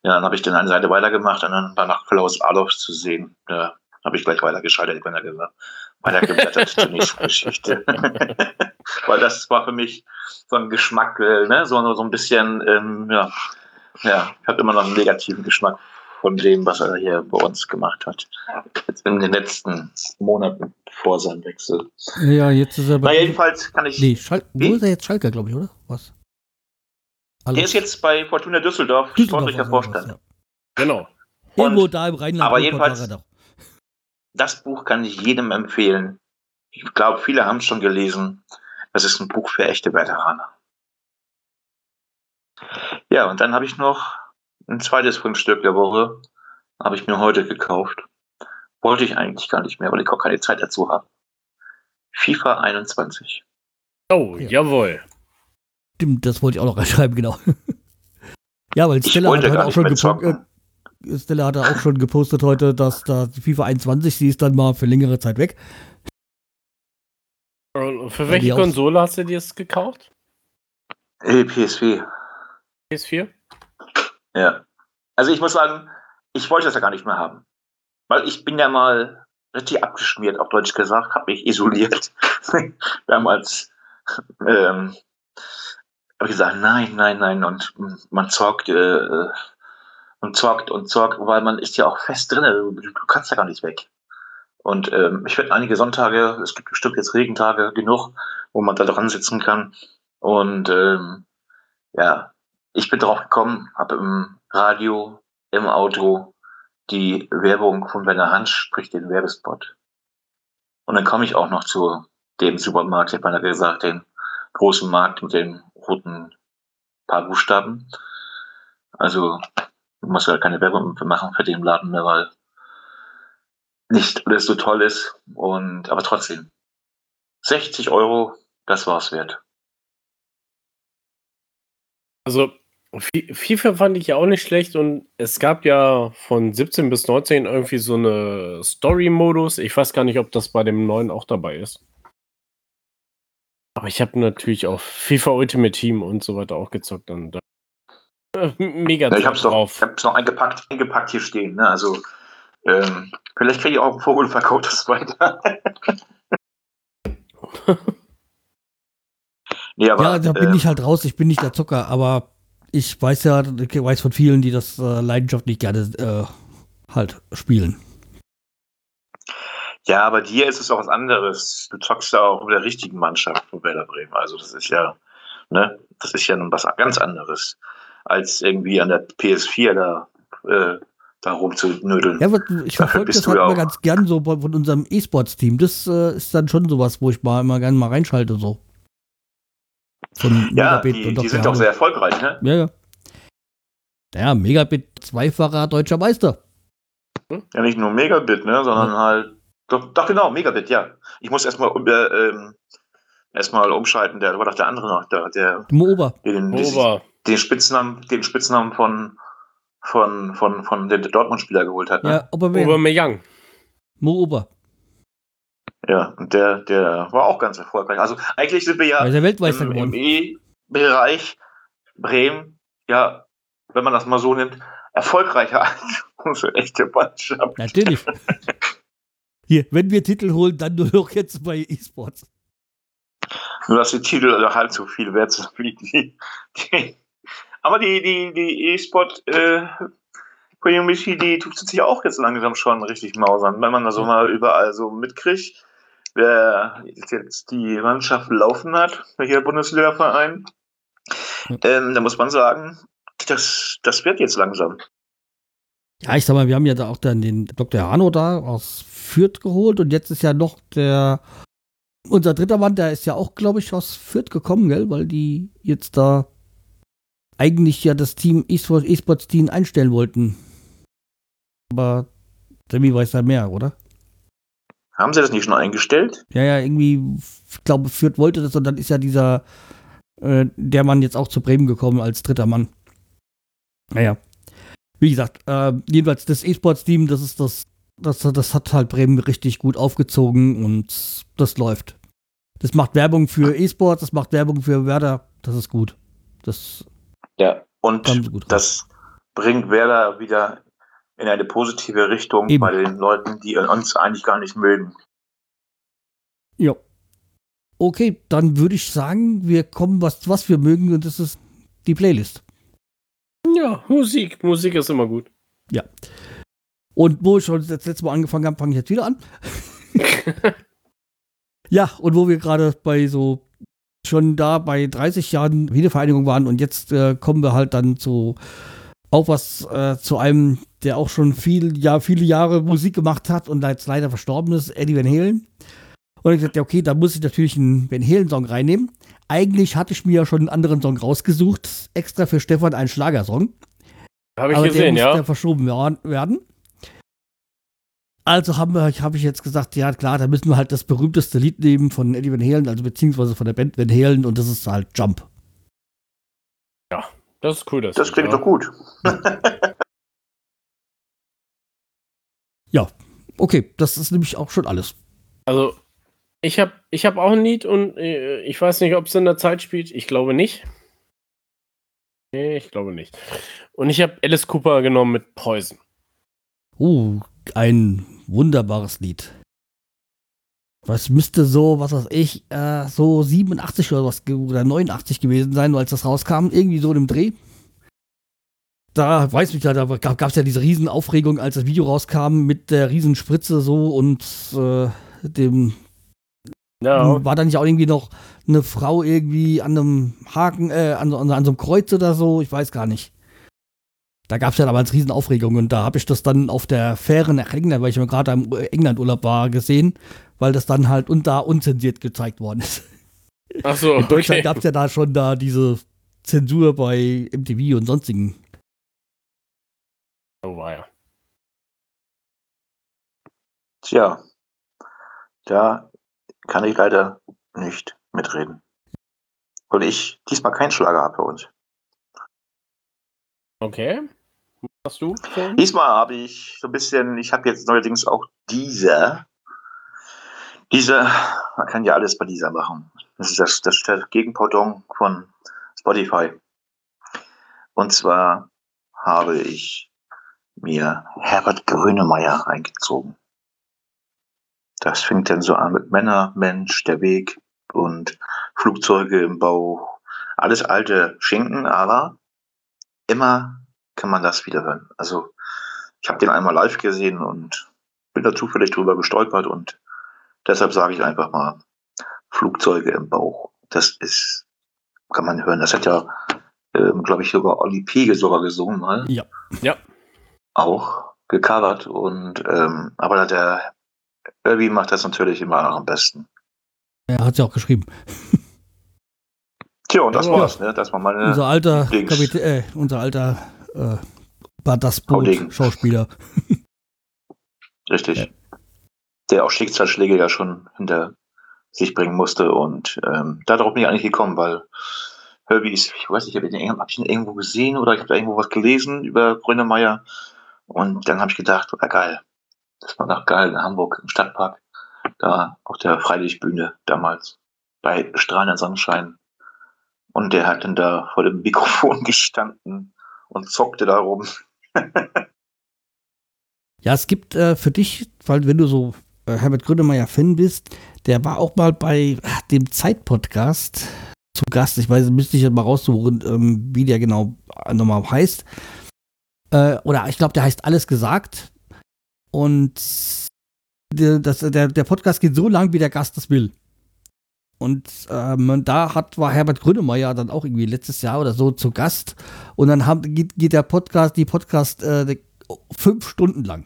Ja, dann habe ich dann eine Seite weitergemacht und dann war nach Klaus Adolf zu sehen. Da habe ich gleich weitergeschaltet, wenn er gesagt, weitergeblättert zur nächsten Geschichte. Weil das war für mich so ein Geschmack, äh, ne? so, so ein bisschen, ähm, ja, ja, ich habe immer noch einen negativen Geschmack von dem, was er hier bei uns gemacht hat. Jetzt in den letzten Monaten vor seinem Wechsel. Ja, jetzt ist er bei. Na, jedenfalls kann ich. Nee, Schal wo ist er jetzt Schalker, glaube ich, oder? Was? Alles. Der ist jetzt bei Fortuna Düsseldorf, Düsseldorf sportlicher Vorstand. Ja. Genau. Irgendwo da im Rheinland. Aber jedenfalls, das Buch kann ich jedem empfehlen. Ich glaube, viele haben es schon gelesen. Das ist ein Buch für echte Veteraner. Ja, und dann habe ich noch ein zweites Fundstück der Woche. Habe ich mir heute gekauft. Wollte ich eigentlich gar nicht mehr, weil ich auch keine Zeit dazu habe. FIFA 21. Oh, ja. jawohl. Stimmt, das wollte ich auch noch reinschreiben, genau. ja, weil Stella hat heute auch schon gepostet. Äh, Stella hat auch schon gepostet heute, dass da die FIFA 21, die ist dann mal für längere Zeit weg. Für welche Konsole hast du dir das gekauft? Äh, PSV. PS4? Ja. Also ich muss sagen, ich wollte das ja gar nicht mehr haben. Weil ich bin ja mal richtig abgeschmiert, auf Deutsch gesagt, habe mich isoliert. Damals ähm, habe ich gesagt, nein, nein, nein. Und man zockt äh, und zockt und zockt, weil man ist ja auch fest drin. Du, du kannst ja gar nicht weg. Und ähm, ich werde einige Sonntage, es gibt bestimmt jetzt Regentage genug, wo man da dran sitzen kann. Und ähm, ja, ich bin drauf gekommen, habe im Radio, im Auto die Werbung von Werner Hans, sprich den Werbespot. Und dann komme ich auch noch zu dem Supermarkt, ich habe mal gesagt, den großen Markt mit den roten paar Buchstaben. Also muss ja keine Werbung machen für den Laden mehr, weil nicht alles so toll ist. Und aber trotzdem. 60 Euro, das war's wert. Also FIFA fand ich ja auch nicht schlecht und es gab ja von 17 bis 19 irgendwie so eine Story-Modus. Ich weiß gar nicht, ob das bei dem neuen auch dabei ist. Aber ich habe natürlich auch FIFA Ultimate Team und so weiter auch gezockt und da äh, mega ja, ich hab's drauf. Noch, ich hab's noch eingepackt, eingepackt hier stehen. Ne? Also ähm, vielleicht kriege ich auch einen Vogel verkauft das weiter. nee, aber, ja, da bin äh, ich halt raus. Ich bin nicht der Zucker, aber ich weiß ja, ich weiß von vielen, die das äh, leidenschaftlich gerne äh, halt spielen. Ja, aber dir ist es auch was anderes. Du zockst ja auch mit der richtigen Mannschaft von Werder Bremen. Also das ist ja, ne, das ist ja was ganz anderes, als irgendwie an der PS4 da, äh, da rumzunödeln. Ja, ich verfolge das halt immer ganz gern so von unserem E-Sports-Team. Das äh, ist dann schon sowas, wo ich mal immer gerne mal reinschalte so. Von ja, Megabit die, die sind doch sehr erfolgreich, ne? Ja, ja. Ja, Megabit zweifacher deutscher Meister. Ja, nicht nur Megabit, ne, sondern ja. halt. Doch, doch, genau, Megabit, ja. Ich muss erstmal äh, ähm, erstmal umschalten, der war doch der andere noch, der, der Moober. Den, den, den, Spitznamen, den Spitznamen von, von, von, von dem Dortmund-Spieler geholt hat. Ne? Ja, Aubameyang. Mo Ober. Ja, und der, der war auch ganz erfolgreich. Also eigentlich sind wir ja im, im E-Bereich Bremen, ja, wenn man das mal so nimmt, erfolgreicher als unsere echte Mannschaft. Natürlich. Hier, wenn wir Titel holen, dann nur noch jetzt bei E-Sports. Nur dass die Titel halb so viel wert sind wie die. die aber die, die, die E-Sport äh, Community, die tut sich auch jetzt langsam schon richtig mausern, wenn man das so mal überall so mitkriegt, wer jetzt die Mannschaft laufen hat, welcher Bundesliga-Verein, ähm, da muss man sagen, das, das wird jetzt langsam. Ja, ich sag mal, wir haben ja da auch dann den Dr. Hano da aus Fürth geholt und jetzt ist ja noch der unser dritter Mann, der ist ja auch, glaube ich, aus Fürth gekommen, gell, weil die jetzt da eigentlich ja das Team E-Sports-Team einstellen wollten. Aber Sammy weiß ja mehr, oder? Haben sie das nicht schon eingestellt? Ja, ja, irgendwie, ich glaube, Fürth wollte das und dann ist ja dieser, äh, der Mann jetzt auch zu Bremen gekommen als dritter Mann. Naja. Wie gesagt, äh, jedenfalls das E-Sports-Team, das ist das, das, das hat halt Bremen richtig gut aufgezogen und das läuft. Das macht Werbung für E-Sports, das macht Werbung für Werder, das ist gut. Das ja, und das bringt Werder wieder in eine positive Richtung Eben. bei den Leuten, die uns eigentlich gar nicht mögen. Ja. Okay, dann würde ich sagen, wir kommen, was, was wir mögen, und das ist die Playlist. Ja, Musik. Musik ist immer gut. Ja. Und wo ich schon das letzte Mal angefangen habe, fange ich jetzt wieder an. ja, und wo wir gerade bei so schon da bei 30 Jahren Wiedervereinigung waren und jetzt äh, kommen wir halt dann zu auch was äh, zu einem, der auch schon viel, ja, viele Jahre Musik gemacht hat und jetzt leider verstorben ist, Eddie Van Halen. Und ich gesagt, ja, okay, da muss ich natürlich einen Van Halen-Song reinnehmen. Eigentlich hatte ich mir ja schon einen anderen Song rausgesucht, extra für Stefan einen Schlagersong. Habe ich Aber gesehen, der ja. verschoben werden. Also habe hab ich jetzt gesagt, ja klar, da müssen wir halt das berühmteste Lied nehmen von Eddie Van Halen, also beziehungsweise von der Band Van Halen und das ist halt Jump. Ja, das ist cool. Das, das klingt ja. doch gut. ja, okay, das ist nämlich auch schon alles. Also, ich habe ich hab auch ein Lied und äh, ich weiß nicht, ob es in der Zeit spielt. Ich glaube nicht. Nee, ich glaube nicht. Und ich habe Alice Cooper genommen mit Poison. Uh, ein wunderbares Lied. Was müsste so, was weiß ich, äh, so 87 oder was oder 89 gewesen sein, als das rauskam, irgendwie so im Dreh. Da weiß ich ja, da gab es ja diese Riesenaufregung, als das Video rauskam mit der Riesenspritze so und äh, dem no. war da nicht auch irgendwie noch eine Frau irgendwie an einem Haken, äh, an, an, an so einem Kreuz oder so, ich weiß gar nicht. Da gab es ja damals Riesenaufregung und da habe ich das dann auf der Fähre nach England, weil ich mir gerade im England-Urlaub war, gesehen, weil das dann halt und da unzensiert gezeigt worden ist. Ach so, In Deutschland okay. gab es ja da schon da diese Zensur bei MTV und sonstigen. Oh, war ja. Tja, da kann ich leider nicht mitreden. Weil ich diesmal keinen Schlager habe bei uns. Okay. Hast du? Schon? Diesmal habe ich so ein bisschen, ich habe jetzt neuerdings auch dieser. Diese, man kann ja alles bei dieser machen. Das ist das, das Gegenpodon von Spotify. Und zwar habe ich mir Herbert Grönemeyer eingezogen. Das fängt dann so an mit Männer, Mensch, der Weg und Flugzeuge im Bauch. Alles alte Schinken, aber immer kann man das wieder hören. Also ich habe den einmal live gesehen und bin da zufällig drüber gestolpert und deshalb sage ich einfach mal Flugzeuge im Bauch. Das ist, kann man hören. Das hat ja, ähm, glaube ich, sogar Olli P. sogar gesungen mal. Ja. Ja. Auch gecovert und ähm, aber der Irby macht das natürlich immer am besten. Er hat ja auch geschrieben. Tja, und das ja. war's, ne? Das war meine unser alter Kapitän, äh, unser alter äh, war das Boot Schauspieler. Richtig. Ja. Der auch Schicksalsschläge ja schon hinter sich bringen musste und ähm, darauf bin ich eigentlich gekommen, weil Herbie ist, ich weiß nicht, habe ich, hab ich ihn irgendwo gesehen oder ich habe irgendwo was gelesen über Grönemeyer und dann habe ich gedacht, war geil. Das war doch geil in Hamburg im Stadtpark, da auf der Freilichtbühne damals bei strahlender Sonnenschein. Und der hat dann da vor dem Mikrofon gestanden und zockte da rum. ja, es gibt äh, für dich, weil wenn du so äh, Herbert Grönemeyer-Fan bist, der war auch mal bei dem Zeit-Podcast zu Gast. Ich weiß, müsste ich jetzt mal raussuchen, ähm, wie der genau nochmal heißt. Äh, oder ich glaube, der heißt Alles gesagt. Und der, das, der, der Podcast geht so lang, wie der Gast das will. Und ähm, da hat, war Herbert Grönemeyer dann auch irgendwie letztes Jahr oder so zu Gast. Und dann haben, geht, geht der Podcast, die Podcast äh, fünf Stunden lang.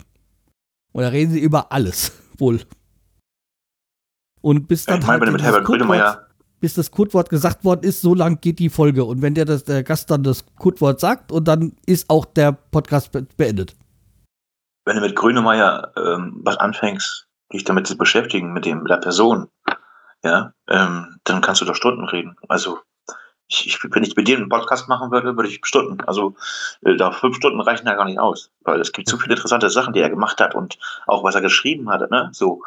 Und da reden sie über alles, wohl. Und bis dann ich meine, halt mit Herbert Grönemeyer. bis das Codewort gesagt worden ist, so lang geht die Folge. Und wenn der, das, der Gast dann das Codewort sagt, und dann ist auch der Podcast be beendet. Wenn du mit Grönemeyer ähm, was anfängst, dich damit zu beschäftigen, mit dem, mit der Person, ja, ähm, dann kannst du doch Stunden reden. Also ich, ich, wenn ich mit dir einen Podcast machen würde, würde ich Stunden. Also äh, da fünf Stunden reichen ja gar nicht aus, weil es gibt so viele interessante Sachen, die er gemacht hat und auch was er geschrieben hat, ne? So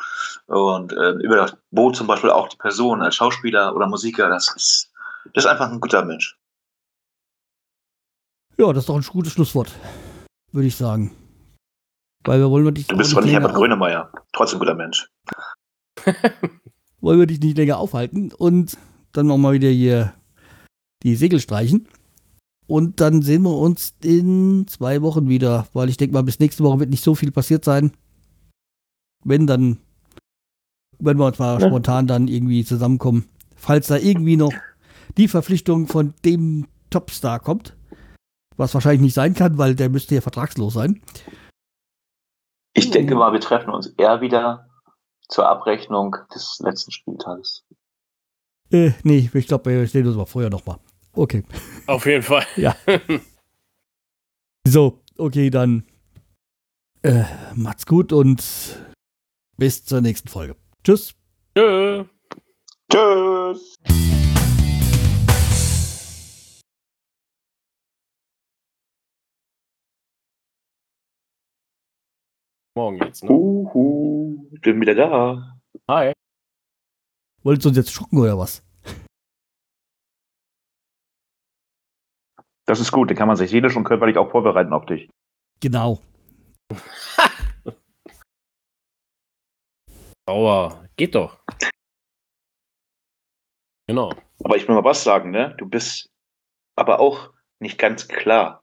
und äh, über das Boot zum Beispiel auch die Person als Schauspieler oder Musiker, das ist das ist einfach ein guter Mensch. Ja, das ist doch ein gutes Schlusswort, würde ich sagen. Weil wir wollen wir dich Du bist zwar nicht Herbert Grönemeyer, trotzdem guter Mensch. wollen wir dich nicht länger aufhalten und dann nochmal wieder hier die Segel streichen. Und dann sehen wir uns in zwei Wochen wieder, weil ich denke mal, bis nächste Woche wird nicht so viel passiert sein. Wenn, dann werden wir uns mal Ja. spontan dann irgendwie zusammenkommen. Falls da irgendwie noch die Verpflichtung von dem Topstar kommt. Was wahrscheinlich nicht sein kann, weil der müsste ja vertragslos sein. Ich denke mal, wir treffen uns eher wieder zur Abrechnung des letzten Spieltages. Äh, nee, ich glaube, wir sehen uns mal vorher nochmal. Okay. Auf jeden Fall. So, okay, dann äh, macht's gut und bis zur nächsten Folge. Tschüss. Tschö. Tschüss! Morgen jetzt, ne? Uhu, bin wieder da. Hi. Wolltest du uns jetzt schocken oder was? Das ist gut, dann kann man sich jede schon körperlich auch vorbereiten auf dich. Genau. Aua. Geht doch. Genau. Aber ich will mal was sagen, ne? Du bist aber auch nicht ganz klar.